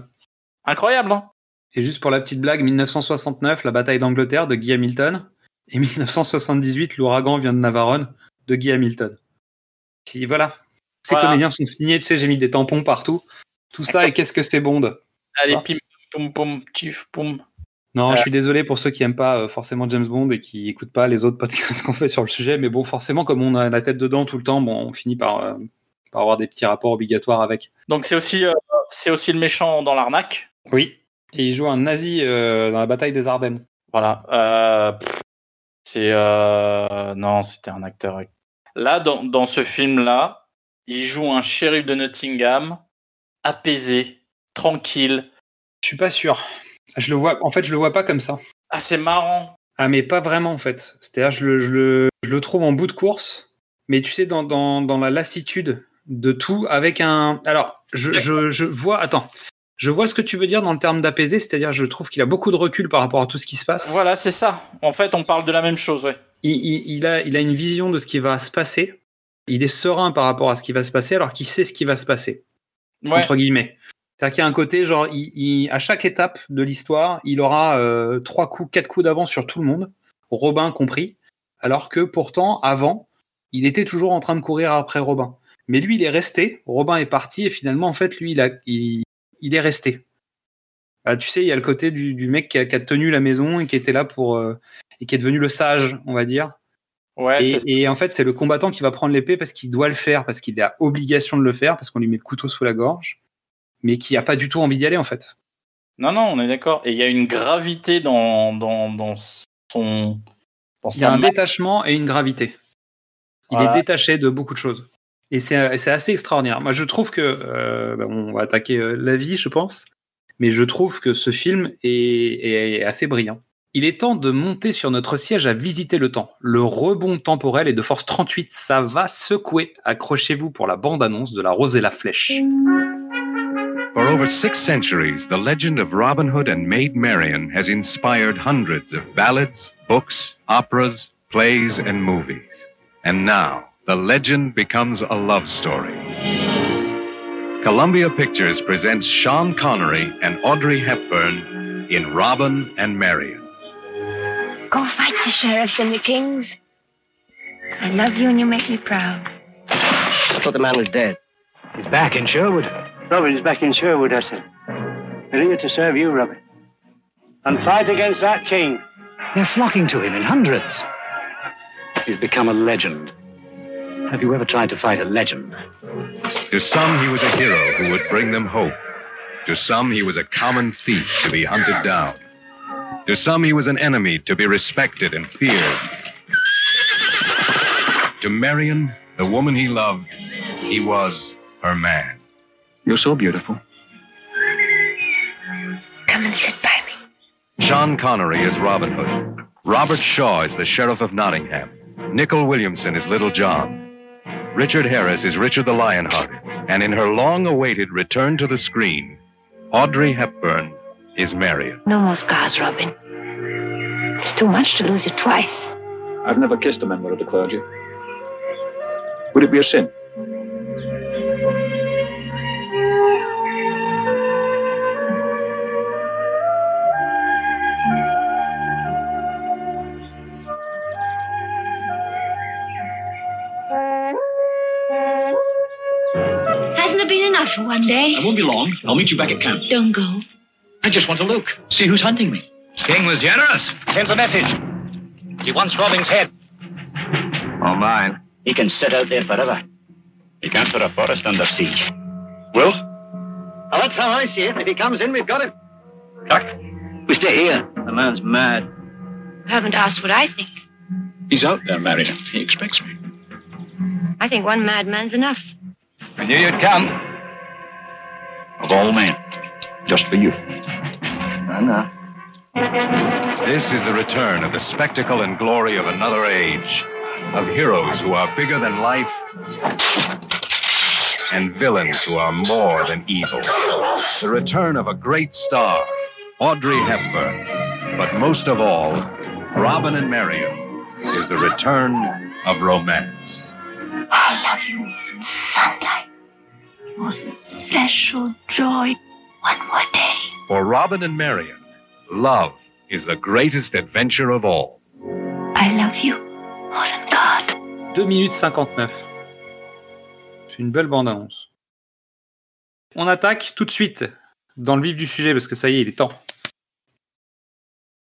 Incroyable, hein Et juste pour la petite blague, 1969, la bataille d'Angleterre de Guy Hamilton. Et 1978, l'ouragan vient de Navarone de Guy Hamilton. Si, voilà. Ces Voilà. comédiens sont signés, tu sais, j'ai mis des tampons partout. Tout ça, et qu'est-ce que c'est Bond? Allez, Ah. pim, poum, poum, tchif, poum. Non, Euh. je suis désolé pour ceux qui aiment pas euh, forcément James Bond et qui écoutent pas les autres podcasts qu'on fait sur le sujet, mais bon, forcément, comme on a la tête dedans tout le temps, bon, on finit par, euh, par avoir des petits rapports obligatoires avec. Donc, c'est aussi, euh, c'est aussi le méchant dans l'arnaque. Oui. Et il joue un nazi euh, dans la bataille des Ardennes. Voilà. Euh, c'est. euh, non, c'était un acteur. Là, dans, dans ce film-là, il joue un shérif de Nottingham, apaisé, tranquille. Je suis pas sûr. Je le vois, en fait, je le vois pas comme ça. Ah, c'est marrant. Ah, mais pas vraiment, en fait. C'est-à-dire, je le, je, le, je le trouve en bout de course, mais tu sais, dans, dans, dans la lassitude de tout, avec un. Alors, je, je, je vois. Attends. Je vois ce que tu veux dire dans le terme d'apaisé, c'est-à-dire, je trouve qu'il a beaucoup de recul par rapport à tout ce qui se passe. Voilà, c'est ça. En fait, on parle de la même chose, ouais. Il, il, il a, il a une vision de ce qui va se passer. Il est serein par rapport à ce qui va se passer, alors qu'il sait ce qui va se passer. Ouais. entre guillemets. C'est-à-dire qu'il y a un côté, genre, il, il- à chaque étape de l'histoire, il aura euh, trois coups, quatre coups d'avance sur tout le monde, Robin compris, alors que pourtant, avant, il était toujours en train de courir après Robin. Mais lui, il est resté, Robin est parti, et finalement, en fait, lui, il, a, il, il est resté. Ah, tu sais, il y a le côté du, du mec qui a, qui a tenu la maison et qui était là pour. euh, et qui est devenu le sage, on va dire. Ouais, et en fait, c'est le combattant qui va prendre l'épée parce qu'il doit le faire, parce qu'il a obligation de le faire, parce qu'on lui met le couteau sous la gorge, mais qui a pas du tout envie d'y aller en fait. Non, non, on est d'accord. Et il y a une gravité dans, dans, dans son. Dans Il y a un détachement et une gravité. Il Voilà. est détaché de beaucoup de choses. Et c'est c'est assez extraordinaire. Moi, je trouve que. euh, bah, on va attaquer euh, la vie, je pense. Mais je trouve que ce film est, est assez brillant. Il est temps de monter sur notre siège à visiter le temps. Le rebond temporel est de force 38. Ça va secouer. Accrochez-vous pour la bande-annonce de La Rose et la Flèche. Over six centuries, the legend of Robin Hood and Maid Marian has inspired hundreds of ballads, books, operas, plays, and movies. And now, the legend becomes a love story. Columbia Pictures presents Sean Connery and Audrey Hepburn in Robin and Marian. Go fight the sheriffs and the kings. I love you and you make me proud. I thought the man was dead. He's back in Sherwood. Robin is back in Sherwood, I said. We're here to serve you, Robin. And fight against that king. They're flocking to him in hundreds. He's become a legend. Have you ever tried to fight a legend? To some, he was a hero who would bring them hope. To some, he was a common thief to be hunted down. To some, he was an enemy to be respected and feared. To Marion, the woman he loved, he was her man. You're so beautiful. Come and sit by me. Sean Connery is Robin Hood. Robert Shaw is the Sheriff of Nottingham. Nicol Williamson is Little John. Richard Harris is Richard the Lionhearted. And in her long awaited return to the screen, Audrey Hepburn is Marion. No more scars, Robin. It's too much to lose you twice. I've never kissed a member of the clergy. Would it be a sin? For one day? I won't be long. I'll meet you back at camp. Don't go. I just want to look. See who's hunting me. King was generous. Sends a message. He wants Robin's head. Or mine. He can sit out there forever. He can't put a forest under siege. Will? Oh, that's how I see it. If he comes in, we've got him. Doc, we stay here. The man's mad. You haven't asked what I think. He's out there, Marion. He expects me. I think one madman's enough. I knew you'd come. Of all men. Just for you. I know. This is the return of the spectacle and glory of another age, of heroes who are bigger than life and villains who are more than evil. The return of a great star, Audrey Hepburn. But most of all, Robin and Marion is the return of romance. I love you more sunlight, joy. One more day. For Robin and Marion, love is the greatest adventure of all. I love you more than God. 2 minutes 59. C'est une belle bande-annonce. On attaque tout de suite dans le vif du sujet parce que ça y est, il est temps.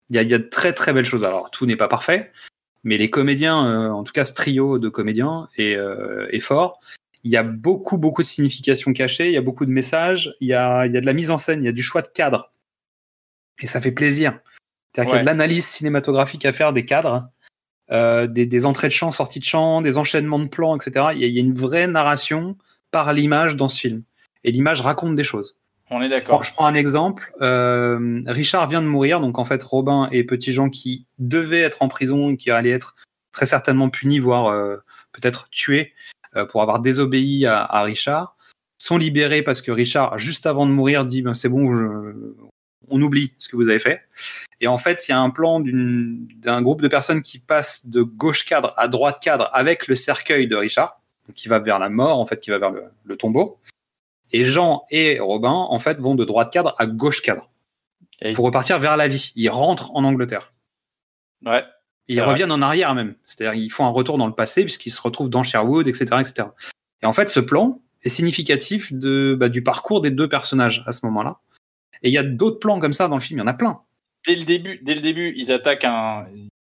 Il y a, il y a de très très belles choses. Alors, tout n'est pas parfait, mais les comédiens, euh, en tout cas ce trio de comédiens, est, euh, est fort. Il y a beaucoup beaucoup de significations cachées, il y a beaucoup de messages, il y a, il y a de la mise en scène, il y a du choix de cadre. Et ça fait plaisir. C'est-à-dire qu'il y a de l'analyse cinématographique à faire des cadres euh, des, des entrées de chant, sorties de chant, des enchaînements de plans, etc. Il y, a, il y a une vraie narration par l'image dans ce film. Et l'image raconte des choses. On est d'accord. je prends un exemple. Euh, Richard vient de mourir, donc en fait Robin et Petit Jean qui devaient être en prison, et qui allaient être très certainement punis, voire euh, peut-être tués pour avoir désobéi à, à Richard, sont libérés parce que Richard, juste avant de mourir, dit ben, c'est bon, je- on oublie ce que vous avez fait. Et en fait, il y a un plan d'un groupe de personnes qui passent de gauche cadre à droite cadre avec le cercueil de Richard, qui va vers la mort, en fait, qui va vers le, le tombeau. Et Jean et Robin, en fait, vont de droite cadre à gauche cadre Et- pour repartir vers la vie. Ils rentrent en Angleterre. Ouais. Ils reviennent en arrière même. C'est-à-dire ils font un retour dans le passé puisqu'ils se retrouvent dans Sherwood, etc., etc. Et en fait, ce plan est significatif de, bah, du parcours des deux personnages à ce moment-là. Et il y a d'autres plans comme ça dans le film. Il y en a plein. Dès le début, dès le début, ils attaquent un,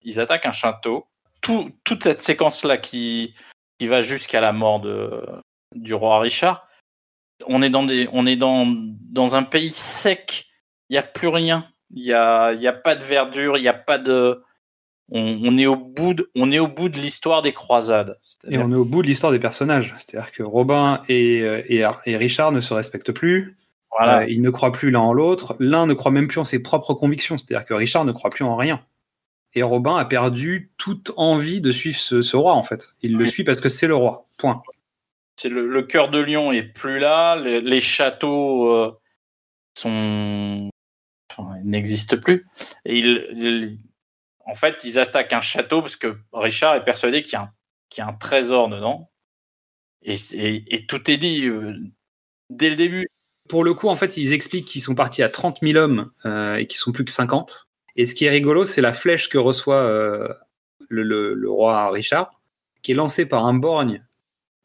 ils attaquent un château. Tout, toute cette séquence-là qui, qui va jusqu'à la mort de, du roi Richard. On est dans des, on est dans, dans un pays sec il y a plus rien. Il y a, y a pas de verdure, il y a pas de. On, on est au bout de, on est au bout de l'histoire des croisades. Et on est au bout de l'histoire des personnages. C'est-à-dire que Robin et, euh, et, et Richard ne se respectent plus. Voilà. Euh, ils ne croient plus l'un en l'autre. L'un ne croit même plus en ses propres convictions. C'est-à-dire que Richard ne croit plus en rien. Et Robin a perdu toute envie de suivre ce, ce roi, en fait. Il le suit parce que c'est le roi. Point. C'est le, le cœur de lion est plus là. Les, les châteaux euh, sont, enfin, ils n'existent plus. Et ils- en fait, ils attaquent un château parce que Richard est persuadé qu'il y a un, qu'il y a un trésor dedans. Et, et- et tout est dit euh, dès le début. Pour le coup, en fait, ils expliquent qu'ils sont partis à 30 000 hommes euh, et qu'ils sont plus que 50. Et ce qui est rigolo, c'est la flèche que reçoit euh, le, le- le roi Richard, qui est lancée par un borgne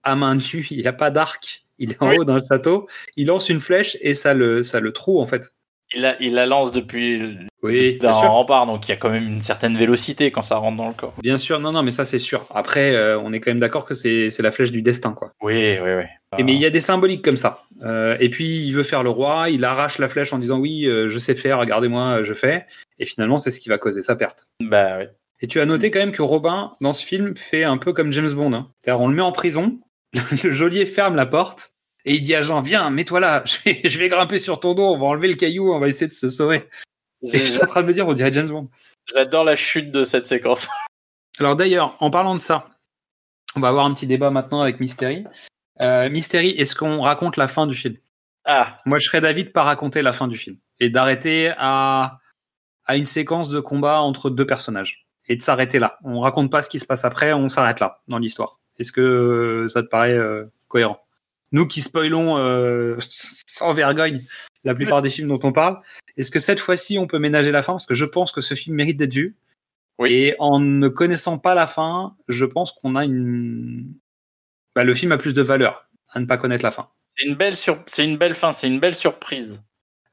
à main nue. Il n'a pas d'arc. Il est en Oui. haut d'un château. Il lance une flèche et ça le, ça le troue, en fait. Il la, il la lance depuis Oui, d'un rempart, donc il y a quand même une certaine vélocité quand ça rentre dans le corps. Bien sûr, non, non, mais ça, c'est sûr. Après, euh, on est quand même d'accord que c'est c'est la flèche du destin, quoi. Oui, oui, oui. Et mais il y a des symboliques comme ça. Euh, et puis il veut faire le roi, il arrache la flèche en disant oui, euh, je sais faire, regardez-moi, je fais. Et finalement, c'est ce qui va causer sa perte. Bah oui. Et tu as noté quand même que Robin, dans ce film, fait un peu comme James Bond. Hein. C'est-à-dire, on le met en prison, le geôlier ferme la porte, et il dit à Jean, viens, mets-toi là, je vais, je vais grimper sur ton dos, on va enlever le caillou, on va essayer de se sauver. Et je suis en train de me dire, on dirait James Bond. J'adore la chute de cette séquence. Alors d'ailleurs, en parlant de ça, on va avoir un petit débat maintenant avec Mystery. Euh, Mystery, est-ce qu'on raconte la fin du film? Ah, Moi, je serais d'avis de pas raconter la fin du film et d'arrêter à, à une séquence de combat entre deux personnages et de s'arrêter là. On raconte pas ce qui se passe après, on s'arrête là dans l'histoire. Est-ce que ça te paraît euh, cohérent? Nous qui spoilons euh, sans vergogne la plupart des films dont on parle, est-ce que cette fois-ci on peut ménager la fin? Parce que je pense que ce film mérite d'être vu. Oui. Et en ne connaissant pas la fin, je pense qu'on a une. Bah, le film a plus de valeur à ne pas connaître la fin. c'est une belle sur... c'est une belle fin, c'est une belle surprise.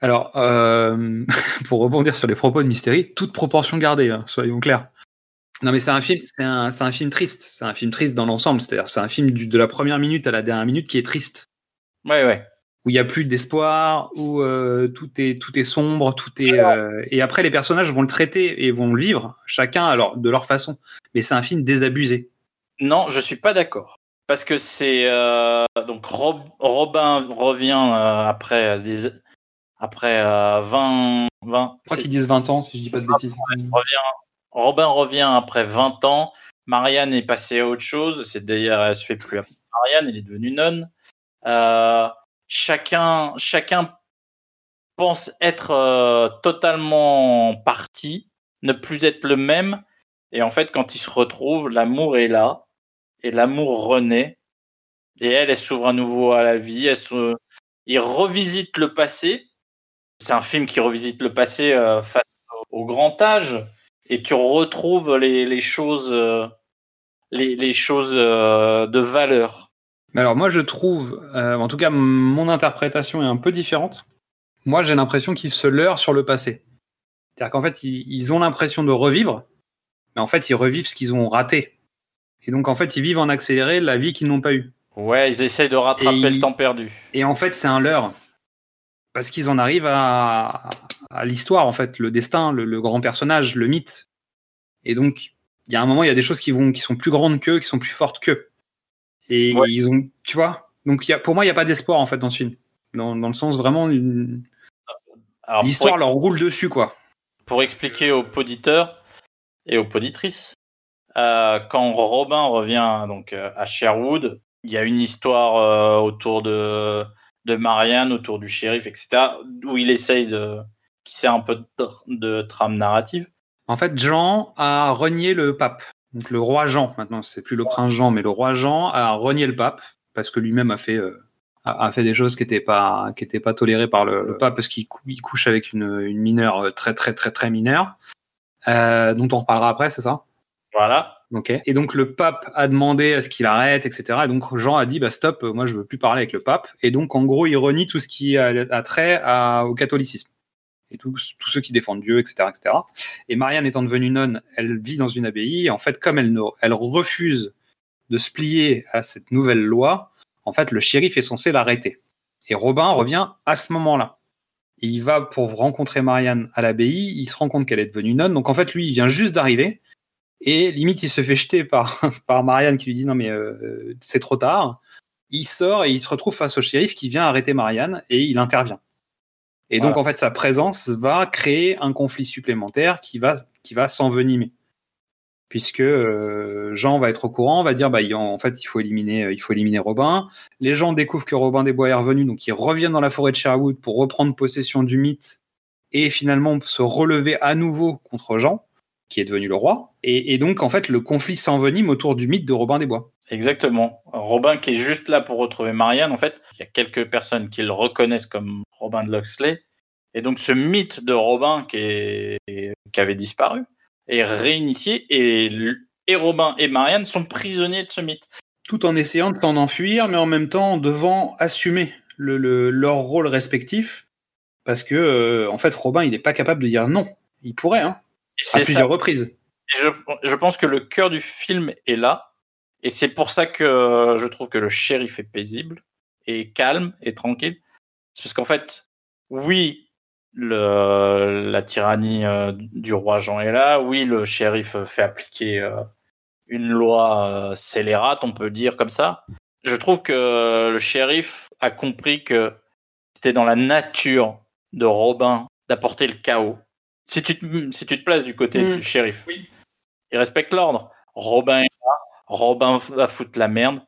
Alors, euh, pour rebondir sur les propos de Mystery, toute proportion gardée, hein, soyons clairs. Non, mais c'est un film, c'est un, c'est un film triste. C'est un film triste dans l'ensemble. C'est-à-dire, c'est un film du- de la première minute à la dernière minute qui est triste, Ouais, ouais. où il y a plus d'espoir, où euh, tout est tout est sombre, tout est. euh, et après, les personnages vont le traiter et vont le vivre, chacun alors de leur façon. Mais c'est un film désabusé. Non, je suis pas d'accord. Parce que c'est euh, donc Rob- Robin revient après des après euh, 20 20 Je crois qu'ils disent 20 ans, si je dis pas de bêtises. revient Robin revient après 20 ans. Marianne est passée à autre chose. C'est d'ailleurs elle se fait plus appeler Marianne, elle est devenue nonne. Euh, chacun chacun pense être euh, totalement parti, ne plus être le même. Et en fait, quand ils se retrouvent, l'amour est là. Et l'amour renaît. Et elle, elle s'ouvre à nouveau à la vie. Elle. Il revisite le passé. C'est un film qui revisite le passé euh, face au grand âge. Et tu retrouves les, les choses, euh, les, les choses euh, de valeur. Mais alors moi je trouve, euh, en tout cas mon interprétation est un peu différente. Moi j'ai l'impression qu'ils se leurrent sur le passé. C'est-à-dire qu'en fait ils, ils ont l'impression de revivre, mais en fait ils revivent ce qu'ils ont raté. Et donc en fait ils vivent en accéléré la vie qu'ils n'ont pas eue. Ouais, ils essayent de rattraper Et le temps perdu. Et en fait c'est un leurre. Parce qu'ils en arrivent à, à l'histoire en fait, le destin, le, le grand personnage, le mythe. Et donc il y a un moment il y a des choses qui vont qui sont plus grandes qu'eux, qui sont plus fortes qu'eux. Et Ouais. ils ont, tu vois. Donc il y a, pour moi, il n'y a pas d'espoir en fait dans ce film. Dans, dans le sens vraiment, l'histoire pour, leur roule dessus quoi. pour expliquer aux auditeurs et aux poditrices, euh, quand Robin revient donc euh, à Sherwood, il y a une histoire euh, autour de, de Marianne, autour du shérif, etc., où il essaye de qui sert un peu de, tr- de trame narrative. En fait, Jean a renié le pape. Donc le roi Jean, maintenant c'est plus le prince Jean, mais le roi Jean a renié le pape parce que lui-même a fait euh, a, a fait des choses qui n'étaient pas qui étaient pas tolérées par le, le pape parce qu'il cou- il couche avec une, une mineure euh, très très très très mineure, euh, dont on reparlera après, c'est ça? Voilà. Et donc le pape a demandé à ce qu'il arrête, etc. Et donc Jean a dit bah stop, euh, moi je veux plus parler avec le pape. Et donc en gros il renie tout ce qui a, trait au catholicisme et tous ceux qui défendent Dieu, etc., etc. Et Marianne étant devenue nonne, elle vit dans une abbaye. Et en fait, comme elle, elle refuse de se plier à cette nouvelle loi, en fait le shérif est censé l'arrêter. Et Robin revient à ce moment-là. Il va pour rencontrer Marianne à l'abbaye. Il se rend compte qu'elle est devenue nonne. Donc en fait, lui, il vient juste d'arriver. Et limite, il se fait jeter par, par Marianne qui lui dit non mais euh, c'est trop tard. Il sort et il se retrouve face au shérif qui vient arrêter Marianne et il intervient. Et donc en fait, sa présence va créer un conflit supplémentaire qui va, qui va s'envenimer. Puisque euh, Jean va être au courant, va dire bah en fait il faut éliminer, euh, il faut éliminer Robin. Les gens découvrent que Robin des Bois est revenu, donc ils reviennent dans la forêt de Sherwood pour reprendre possession du mythe et finalement se relever à nouveau contre Jean, qui est devenu le roi. Et, et donc en fait le conflit s'envenime autour du mythe de Robin des Bois. Exactement. Robin qui est juste là pour retrouver Marianne, en fait, il y a quelques personnes qui le reconnaissent comme Robin de Loxley. Et donc ce mythe de Robin qui, est- qui avait disparu est réinitié et, Robin et Marianne sont prisonniers de ce mythe. tout en essayant de s'en enfuir, mais en même temps devant assumer le, le- leur rôle respectif, parce que euh, en fait Robin il n'est pas capable de dire non. Il pourrait, hein, à c'est plusieurs ça. reprises. Et je, je pense que le cœur du film est là. Et c'est pour ça que je trouve que le shérif est paisible et calme et tranquille. C'est parce qu'en fait, oui, le, la tyrannie euh, du roi Jean est là. Oui, le shérif fait appliquer euh, une loi euh, scélérate, on peut dire comme ça. Je trouve que le shérif a compris que c'était dans la nature de Robin d'apporter le chaos. Si tu, te, si tu te places du côté Mm. du shérif, il respecte l'ordre. Robin est là, Robin va foutre la merde.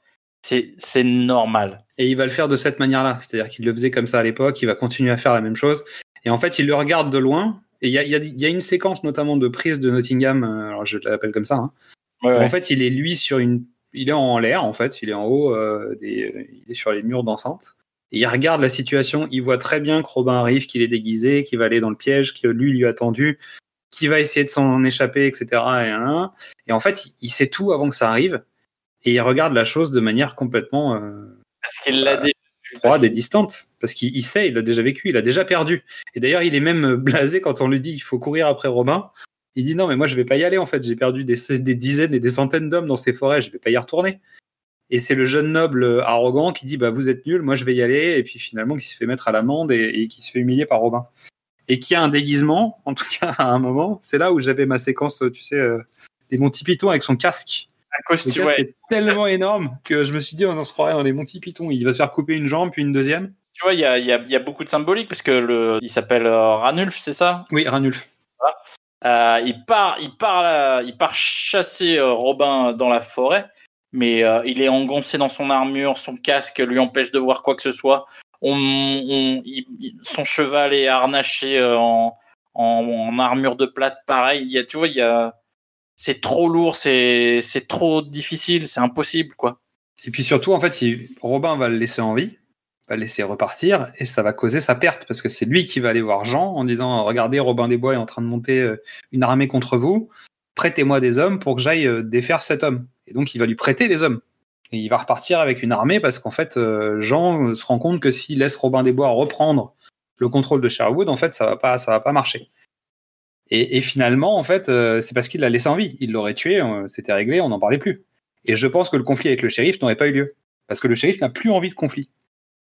C'est c'est normal. Et il va le faire de cette manière-là, c'est-à-dire qu'il le faisait comme ça à l'époque, il va continuer à faire la même chose. Et en fait, il le regarde de loin. Et il y a, il y a- il y a une séquence notamment de prise de Nottingham, euh, alors je l'appelle comme ça. hein, Ouais, où ouais. En fait, il est lui sur une, il est en l'air en fait, il est en haut, euh, des, euh, il est sur les murs d'enceinte. Et il regarde la situation, il voit très bien que Robin arrive, qu'il est déguisé, qu'il va aller dans le piège, que lui lui a tendu, qu'il va essayer de s'en échapper, etc. Et, et en fait, il- il sait tout avant que ça arrive. Et il regarde la chose de manière complètement euh, Parce qu'il l'a déjà vu. froide et distante. Parce qu'il il sait, il l'a déjà vécu, il a déjà perdu. Et d'ailleurs, il est même euh, blasé quand on lui dit qu'il faut courir après Robin. Il dit non, mais moi je vais pas y aller en fait. J'ai perdu des, des dizaines et des centaines d'hommes dans ces forêts, je vais pas y retourner. Et c'est le jeune noble arrogant qui dit bah vous êtes nul, moi je vais y aller. Et puis finalement qui se fait mettre à l'amende et, et qui se fait humilier par Robin. Et qui a un déguisement, en tout cas à un moment. C'est là où j'avais ma séquence, tu sais, euh, des Monty Python avec son casque. Un costume, ouais. est tellement énorme que je me suis dit on se croirait dans les Monty Python. Il va se faire couper une jambe puis une deuxième. Tu vois, il y a, y a- y a beaucoup de symbolique parce que le, il s'appelle euh, Ranulf, c'est ça? Oui, Ranulf. Euh, il part, il part, là- il part chasser Robin dans la forêt, mais euh, il est engoncé dans son armure, son casque lui empêche de voir quoi que ce soit. Son cheval est harnaché euh, en, armure de plate, pareil. Il y a, tu vois, il c'est trop lourd, c'est, trop difficile, c'est impossible, quoi. Et puis surtout, en fait, Robin va le laisser en vie, va le laisser repartir, et ça va causer sa perte, parce que c'est lui qui va aller voir Jean en disant Regardez, Robin des Bois est en train de monter euh, une armée contre vous, prêtez-moi des hommes pour que j'aille défaire cet homme. Et donc, il va lui prêter des hommes. Et il va repartir avec une armée, parce qu'en fait, euh, Jean se rend compte que s'il laisse Robin des Bois reprendre le contrôle de Sherwood, en fait, ça va pas, va pas marcher. Et, et finalement, en fait, euh, c'est parce qu'il l'a laissé en vie. Il l'aurait tué, euh, c'était réglé, on n'en parlait plus. Et je pense que le conflit avec le shérif n'aurait pas eu lieu. Parce que le shérif n'a plus envie de conflit.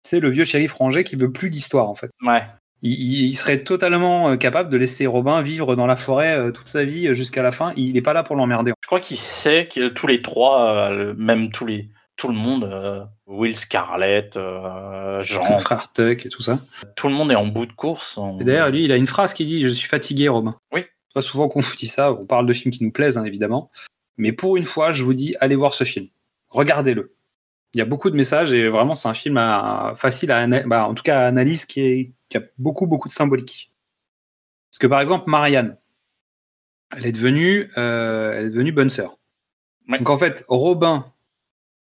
C'est le vieux shérif rangé qui veut plus d'histoire, en fait. Ouais. Il, serait totalement euh, capable de laisser Robin vivre dans la forêt euh, toute sa vie euh, jusqu'à la fin. Il n'est pas là pour l'emmerder. Je crois qu'il sait que tous les trois, même tous les, tout le monde, euh, Will Scarlett, euh, Jean, frère Tuck et tout ça. tout le monde est en bout de course. Et d'ailleurs, lui, il a une phrase qui dit Je suis fatigué, Robin. Oui. Pas souvent qu'on vous dit ça. On parle de films qui nous plaisent, hein, évidemment. Mais pour une fois, je vous dis allez voir ce film. Regardez-le. Il y a beaucoup de messages et vraiment, c'est un film à- facile à bah, en tout cas à analyse qui, est- qui a beaucoup, beaucoup de symbolique. Parce que par exemple, Marianne, elle est devenue, euh, elle est devenue bonne sœur. Ouais. Donc en fait, Robin,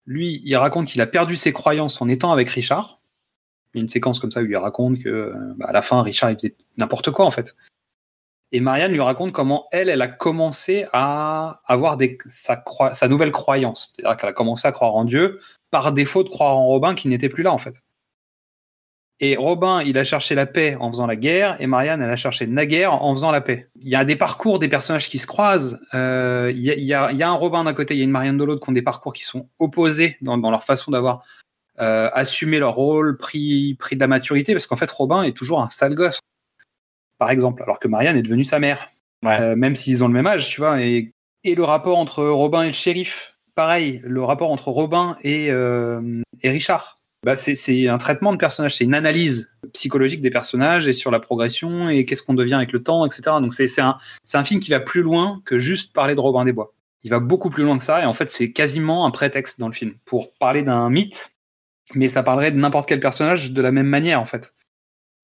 lui, il raconte qu'il a perdu ses croyances en étant avec Richard. Il y a une séquence comme ça où il lui raconte que euh, bah, à la fin, Richard, il faisait n'importe quoi en fait. Et Marianne lui raconte comment elle, elle a commencé à avoir des, sa nouvelle croyance. C'est-à-dire qu'elle a commencé à croire en Dieu par défaut de croire en Robin qui n'était plus là en fait. Et Robin, il a cherché la paix en faisant la guerre, et Marianne, elle a cherché naguère en faisant la paix. Il y a des parcours des personnages qui se croisent. Euh, il, y y a, il y a un Robin d'un côté, il y a une Marianne de l'autre qui ont des parcours qui sont opposés dans, dans leur façon d'avoir euh, assumé leur rôle, pris, pris de la maturité, parce qu'en fait, Robin est toujours un sale gosse, par exemple, alors que Marianne est devenue sa mère, Euh, même s'ils ont le même âge, tu vois. Et, et le rapport entre Robin et le shérif, pareil, le rapport entre Robin et, euh, et Richard. Bah, c'est- un traitement de personnage, c'est une analyse psychologique des personnages et sur la progression et qu'est-ce qu'on devient avec le temps, etc. Donc c'est un, un film qui va plus loin que juste parler de Robin des Bois. Il va beaucoup plus loin que ça et en fait c'est quasiment un prétexte dans le film pour parler d'un mythe, mais ça parlerait de n'importe quel personnage de la même manière en fait.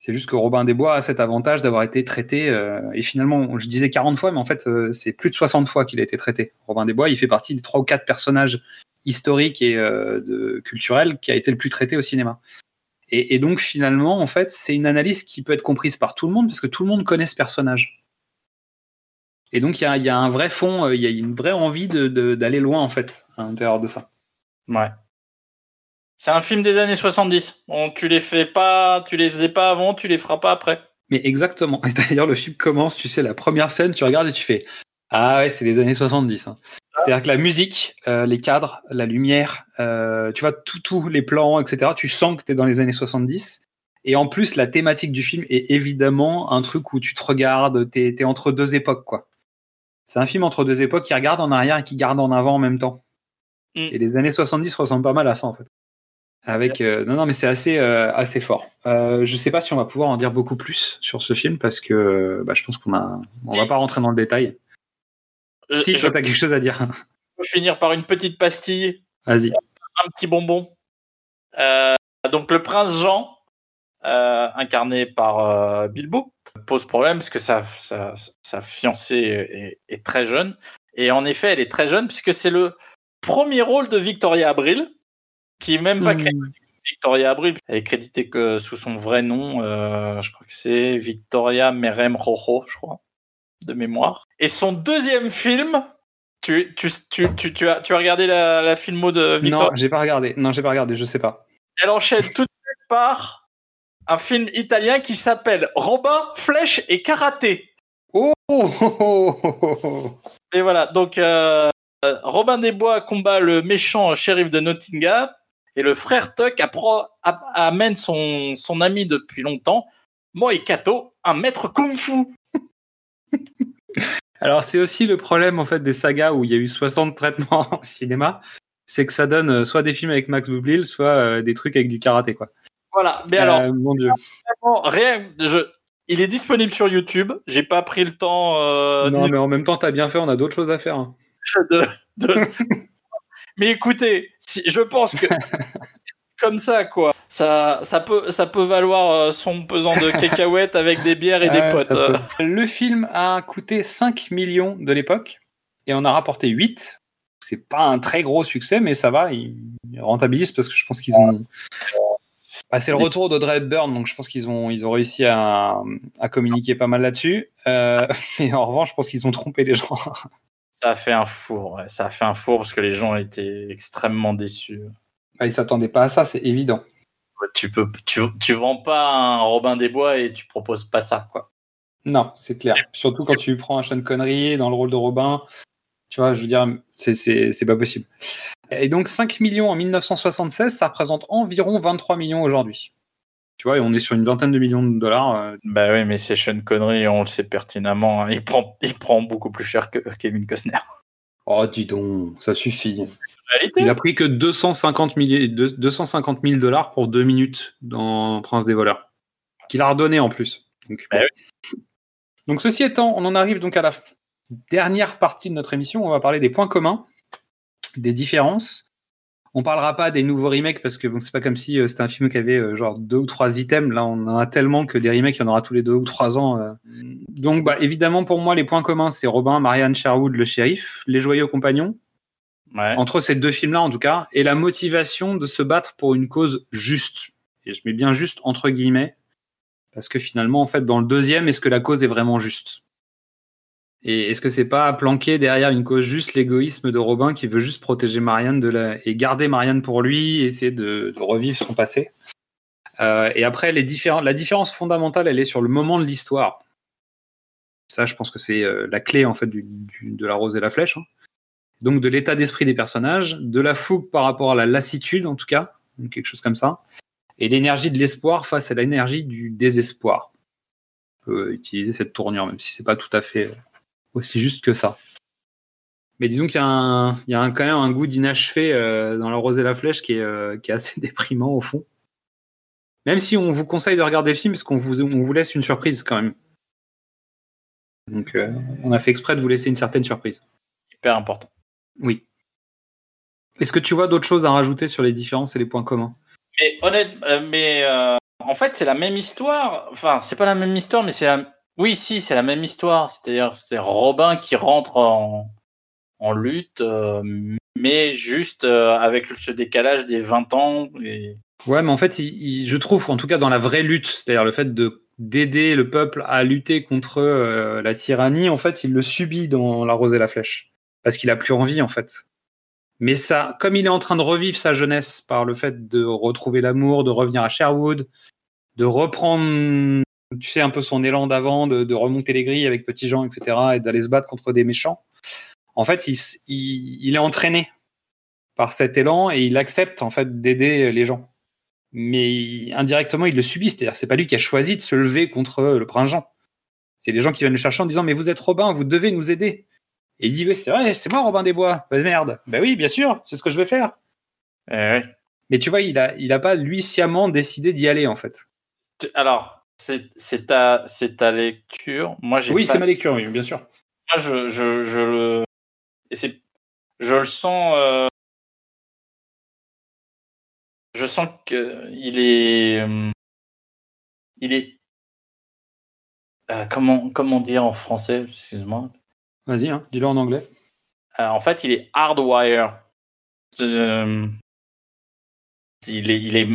C'est juste que Robin des Bois a cet avantage d'avoir été traité, euh, et finalement, je disais 40 fois, mais en fait, euh, c'est plus de 60 fois qu'il a été traité. Robin des Bois, il fait partie des trois ou quatre personnages historiques et euh, culturels qui a été le plus traité au cinéma. Et, donc, finalement, en fait, c'est une analyse qui peut être comprise par tout le monde, parce que tout le monde connaît ce personnage. Et donc, il y a, un vrai fond, il y a une vraie envie d'aller loin, en fait, à l'intérieur de ça. Ouais. C'est un film des années 70. On, tu les fais pas, tu les faisais pas avant, tu les feras pas après. Mais exactement. Et d'ailleurs, le film commence, tu sais, la première scène, tu regardes et tu fais Ah ouais, c'est les années 70. hein. C'est-à-dire que la musique, euh, les cadres, la lumière, euh, tu vois, tout, tous les plans, etc., tu sens que tu es dans les années 70. Et en plus, la thématique du film est évidemment un truc où tu te regardes, tu es, entre deux époques, quoi. C'est un film entre deux époques qui regarde en arrière et qui garde en avant en même temps. Et les années 70 ressemblent pas mal à ça, en fait. Avec euh, non non mais c'est assez euh, assez fort. Euh, je sais pas si on va pouvoir en dire beaucoup plus sur ce film parce que bah, je pense qu'on a on va pas rentrer dans le détail. Euh, si je t'as quelque chose à dire. peux finir par une petite pastille, Vas-y. un petit bonbon. Euh, donc le prince Jean, euh, incarné par euh, Bilbo, pose problème parce que sa, sa, sa fiancée est, est très jeune. Et en effet, elle est très jeune puisque c'est le premier rôle de Victoria Abril, qui est même pas crédité Victoria Abril. Elle est créditée que sous son vrai nom. euh, je crois que c'est Victoria Merem Rojo, je crois, de mémoire. Et son deuxième film, tu, tu, tu, tu, tu as, tu as regardé la, la filmo de Victoria Non, j'ai pas regardé. Non, j'ai pas regardé, je sais pas. Elle enchaîne tout de suite par un film italien qui s'appelle Robin, Flèche et Karaté. Oh, Et voilà, donc euh, Robin des Bois combat le méchant shérif de Nottingham et le frère Tuck amène son, son ami depuis longtemps, Moi et Kato, un maître kung-fu. Alors c'est aussi le problème en fait des sagas où il y a eu 60 traitements au cinéma, c'est que ça donne euh, soit des films avec Max Boublil, soit euh, des trucs avec du karaté quoi. Voilà, mais alors, Euh, mon dieu. vraiment, rien, je, il est disponible sur YouTube. J'ai pas pris le temps. euh, non ni- mais en même temps t'as bien fait, on a d'autres choses à faire. hein. de- de- Mais écoutez, si, je pense que comme ça, quoi, ça, ça peut, ça peut valoir euh, son pesant de cacahuètes avec des bières et des Ouais, potes. Le film a coûté 5 millions de l'époque et on a rapporté 8. C'est pas un très gros succès, mais ça va, ils rentabilisent parce que je pense qu'ils ont. Ah, c'est le retour d'Audrey Hepburn, donc je pense qu'ils ont, ils ont réussi à, à communiquer pas mal là-dessus. Euh, et en revanche, je pense qu'ils ont trompé les gens. Ça a fait un four, ouais, ça a fait un four parce que les gens étaient extrêmement déçus. Ah, ils s'attendaient pas à ça, c'est évident. Ouais, Tu peux, tu, tu vends pas un Robin des Bois et tu proposes pas ça, quoi. Non, c'est clair. Surtout quand tu prends un Sean Connery dans le rôle de Robin, tu vois, je veux dire, c'est- c'est c'est pas possible. Et donc 5 millions en 1976, ça représente environ 23 millions aujourd'hui. Tu vois, et on est sur une vingtaine de millions de dollars. euh, Bah oui, mais c'est Sean Connery, on le sait pertinemment. hein. Il prend, il prend beaucoup plus cher que Kevin Costner. Oh, dis donc, ça suffit. réalité. Il a pris que 250 000, deux- 250 000 dollars pour deux minutes dans Prince des voleurs. Qu'il a redonné en plus. Donc, bon. Donc, ceci étant, on en arrive donc à la dernière partie de notre émission. On va parler des points communs, des différences. On parlera pas des nouveaux remakes parce que bon, c'est pas comme si euh, c'était un film qui avait euh, genre deux ou trois items. Là, on en a tellement que des remakes, il y en aura tous les deux ou trois ans. euh. Donc, bah, évidemment, pour moi, les points communs, c'est Robin, Marianne Sherwood, le shérif, Les Joyeux Compagnons. Entre ces deux films-là, en tout cas, et la motivation de se battre pour une cause juste. Et je mets bien juste entre guillemets, parce que finalement, en fait, dans le deuxième, est-ce que la cause est vraiment juste? Et est-ce que c'est pas planqué derrière une cause juste l'égoïsme de Robin qui veut juste protéger Marianne et garder Marianne pour lui, essayer de, revivre son passé? Euh, Et après, la différence fondamentale, elle est sur le moment de l'histoire. Ça, je pense que c'est euh, la clé en fait de la rose et la flèche. hein. Donc de l'état d'esprit des personnages, de la fougue par rapport à la lassitude en tout cas, quelque chose comme ça. Et l'énergie de l'espoir face à l'énergie du désespoir. On peut utiliser cette tournure, même si c'est pas tout à fait aussi juste que ça. Mais disons qu'il y a, un, il y a un- quand même un goût d'inachevé euh, dans la rose et la flèche qui est, euh, qui est assez déprimant au fond. Même si on vous conseille de regarder le film, parce qu'on vous, on vous laisse une surprise quand même. Donc euh, on a fait exprès de vous laisser une certaine surprise. Hyper important. Oui. Est-ce que tu vois d'autres choses à rajouter sur les différences et les points communs? Mais honnêtement, mais en fait, c'est la même histoire. Enfin, c'est pas la même histoire, mais c'est la... Oui, si, c'est la même histoire. C'est-à-dire, c'est Robin qui rentre en, lutte, euh, mais juste euh, avec ce décalage des 20 ans. Et... Ouais, mais en fait, je trouve, en tout cas dans la vraie lutte, c'est-à-dire le fait de d'aider le peuple à lutter contre euh, la tyrannie, en fait, il le subit dans La Rose et la Flèche, parce qu'il a plus envie, en fait. Mais ça, comme il est en train de revivre sa jeunesse par le fait de retrouver l'amour, de revenir à Sherwood, de reprendre, tu sais, un peu son élan d'avant, de, de remonter les grilles avec Petit Jean, etc., et d'aller se battre contre des méchants, en fait, il, s- il, il est entraîné par cet élan et il accepte, en fait, d'aider les gens mais indirectement il le subit. C'est-à-dire, c'est pas lui qui a choisi de se lever contre le prince Jean. C'est les gens qui viennent le chercher en disant mais vous êtes Robin, vous devez nous aider. Et il dit oui c'est vrai, c'est moi Robin des Bois. Bah merde. Bah oui bien sûr, c'est ce que je vais faire. Mais tu vois, il a, il a pas lui sciemment décidé d'y aller en fait. Alors, c'est ta, c'est ta lecture. Moi, Oui, c'est ma lecture, oui, bien sûr. Moi, je, je, je le, et je le sens, euh, je sens que il est, il est, euh, comment, comment dire en français, excuse-moi. Vas-y, hein, dis-le en anglais. Euh, en fait, il est hardwire. Euh, il est, il est,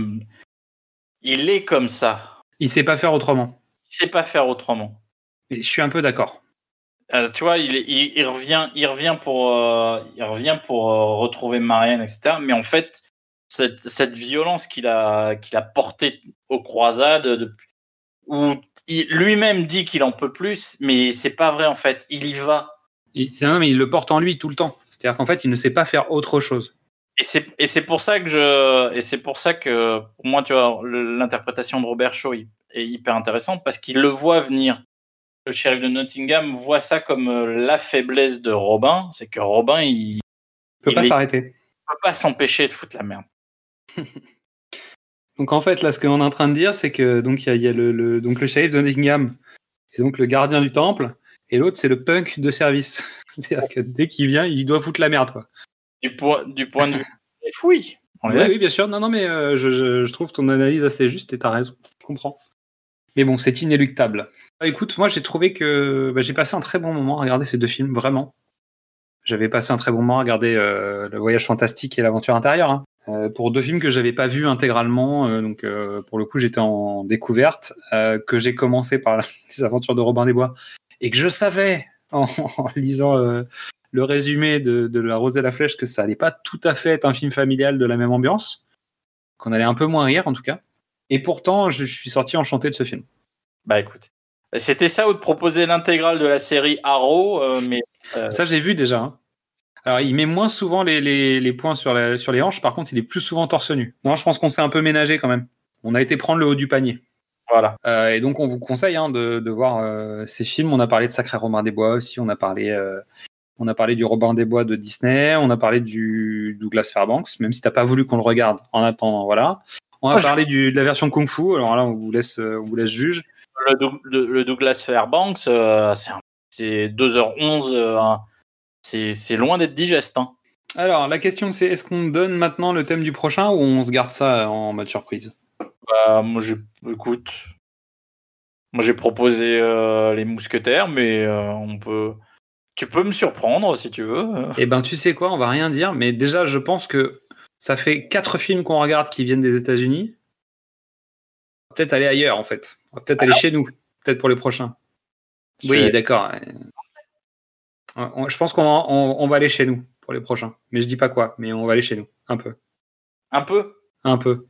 il est comme ça. Il sait pas faire autrement. Il sait pas faire autrement. Et je suis un peu d'accord. Euh, tu vois, il, est- il, il revient, il revient pour, euh, il revient pour euh, retrouver Marianne, etc. Mais en fait, cette, cette violence qu'il a, qu'il a portée aux croisades, où lui-même dit qu'il en peut plus, mais c'est pas vrai en fait. Il y va. Il, non, mais il le porte en lui tout le temps. C'est-à-dire qu'en fait, il ne sait pas faire autre chose. Et c'est, pour ça que je, et c'est pour ça que pour moi, tu vois, l'interprétation de Robert Shaw est hyper intéressante parce qu'il le voit venir. Le shérif de Nottingham voit ça comme euh, la faiblesse de Robin, c'est que Robin, il, peut il pas s'arrêter. peut pas s'empêcher de foutre la merde. Donc en fait, là, ce qu'on est en train de dire, c'est que donc il y a, il y a le, le- donc le shérif de Nottingham et donc le gardien du temple, et l'autre c'est le punk de service. C'est-à-dire que dès qu'il vient, il doit foutre la merde, quoi. Du point, du point de vue. oui, on est Oui, bien sûr. Non, non, mais euh, je, je- je trouve ton analyse assez juste et t'as raison. Je comprends. Mais bon, c'est inéluctable. Ah, Écoute, moi j'ai trouvé que bah, j'ai passé un très bon moment à regarder ces deux films, vraiment. J'avais passé un très bon moment à regarder euh, Le Voyage fantastique et L'Aventure intérieure. hein. Euh, pour deux films que j'avais pas vus intégralement, donc pour le coup j'étais en découverte, que j'ai commencé par les aventures de Robin des Bois et que je savais en, en lisant le résumé de, de La Rose et la Flèche que ça allait pas tout à fait être un film familial de la même ambiance, qu'on allait un peu moins rire en tout cas. Et pourtant, je, je suis sorti enchanté de ce film. Bah écoute. C'était ça ou de proposer l'intégrale de la série Arrow, euh, mais. euh, Ça, j'ai vu déjà. hein. Alors, il met moins souvent les, les- les points sur, la- sur les hanches, par contre, il est plus souvent torse nu. Non, je pense qu'on s'est un peu ménagé quand même. On a été prendre le haut du panier. Voilà. Euh, et donc, on vous conseille hein, de, de voir ces films. On a parlé de Sacré Robin des Bois aussi. On a parlé, on a parlé du Robin des Bois de Disney. On a parlé du Douglas Fairbanks, même si t'as pas voulu qu'on le regarde. En attendant, voilà. On a je- parlé du, de la version Kung Fu. Alors là, on vous laisse, euh, on vous laisse juge. le, Doug- le- le Douglas Fairbanks, euh, c'est un- c'est 2h11, euh, c'est loin d'être digeste. Hein. Alors, la question c'est est-ce qu'on donne maintenant le thème du prochain ou on se garde ça en mode surprise? Bah, moi, j'ai, écoute, moi j'ai proposé euh, les mousquetaires, mais euh, on peut, tu peux me surprendre si tu veux. Eh ben, tu sais quoi, on va rien dire, mais déjà, je pense que ça fait quatre films qu'on regarde qui viennent des États-Unis. On va Peut-être aller ailleurs, en fait. On va peut-être aller chez nous, peut-être pour les prochains. Oui, d'accord. Je pense qu'on va, on- on va aller chez nous pour les prochains. Mais je dis pas quoi, mais on va aller chez nous, un peu. Un peu? Un peu.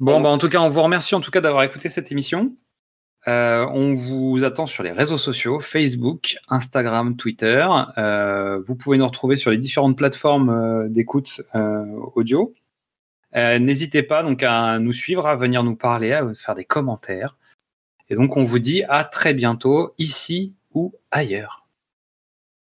Bon, bah, en tout cas, on vous remercie en tout cas d'avoir écouté cette émission. Euh, on vous attend sur les réseaux sociaux, Facebook, Instagram, Twitter. Euh, vous pouvez nous retrouver sur les différentes plateformes euh, d'écoute audio. N'hésitez pas donc à nous suivre, à venir nous parler, à faire des commentaires. Et donc on vous dit à très bientôt, ici ou ailleurs.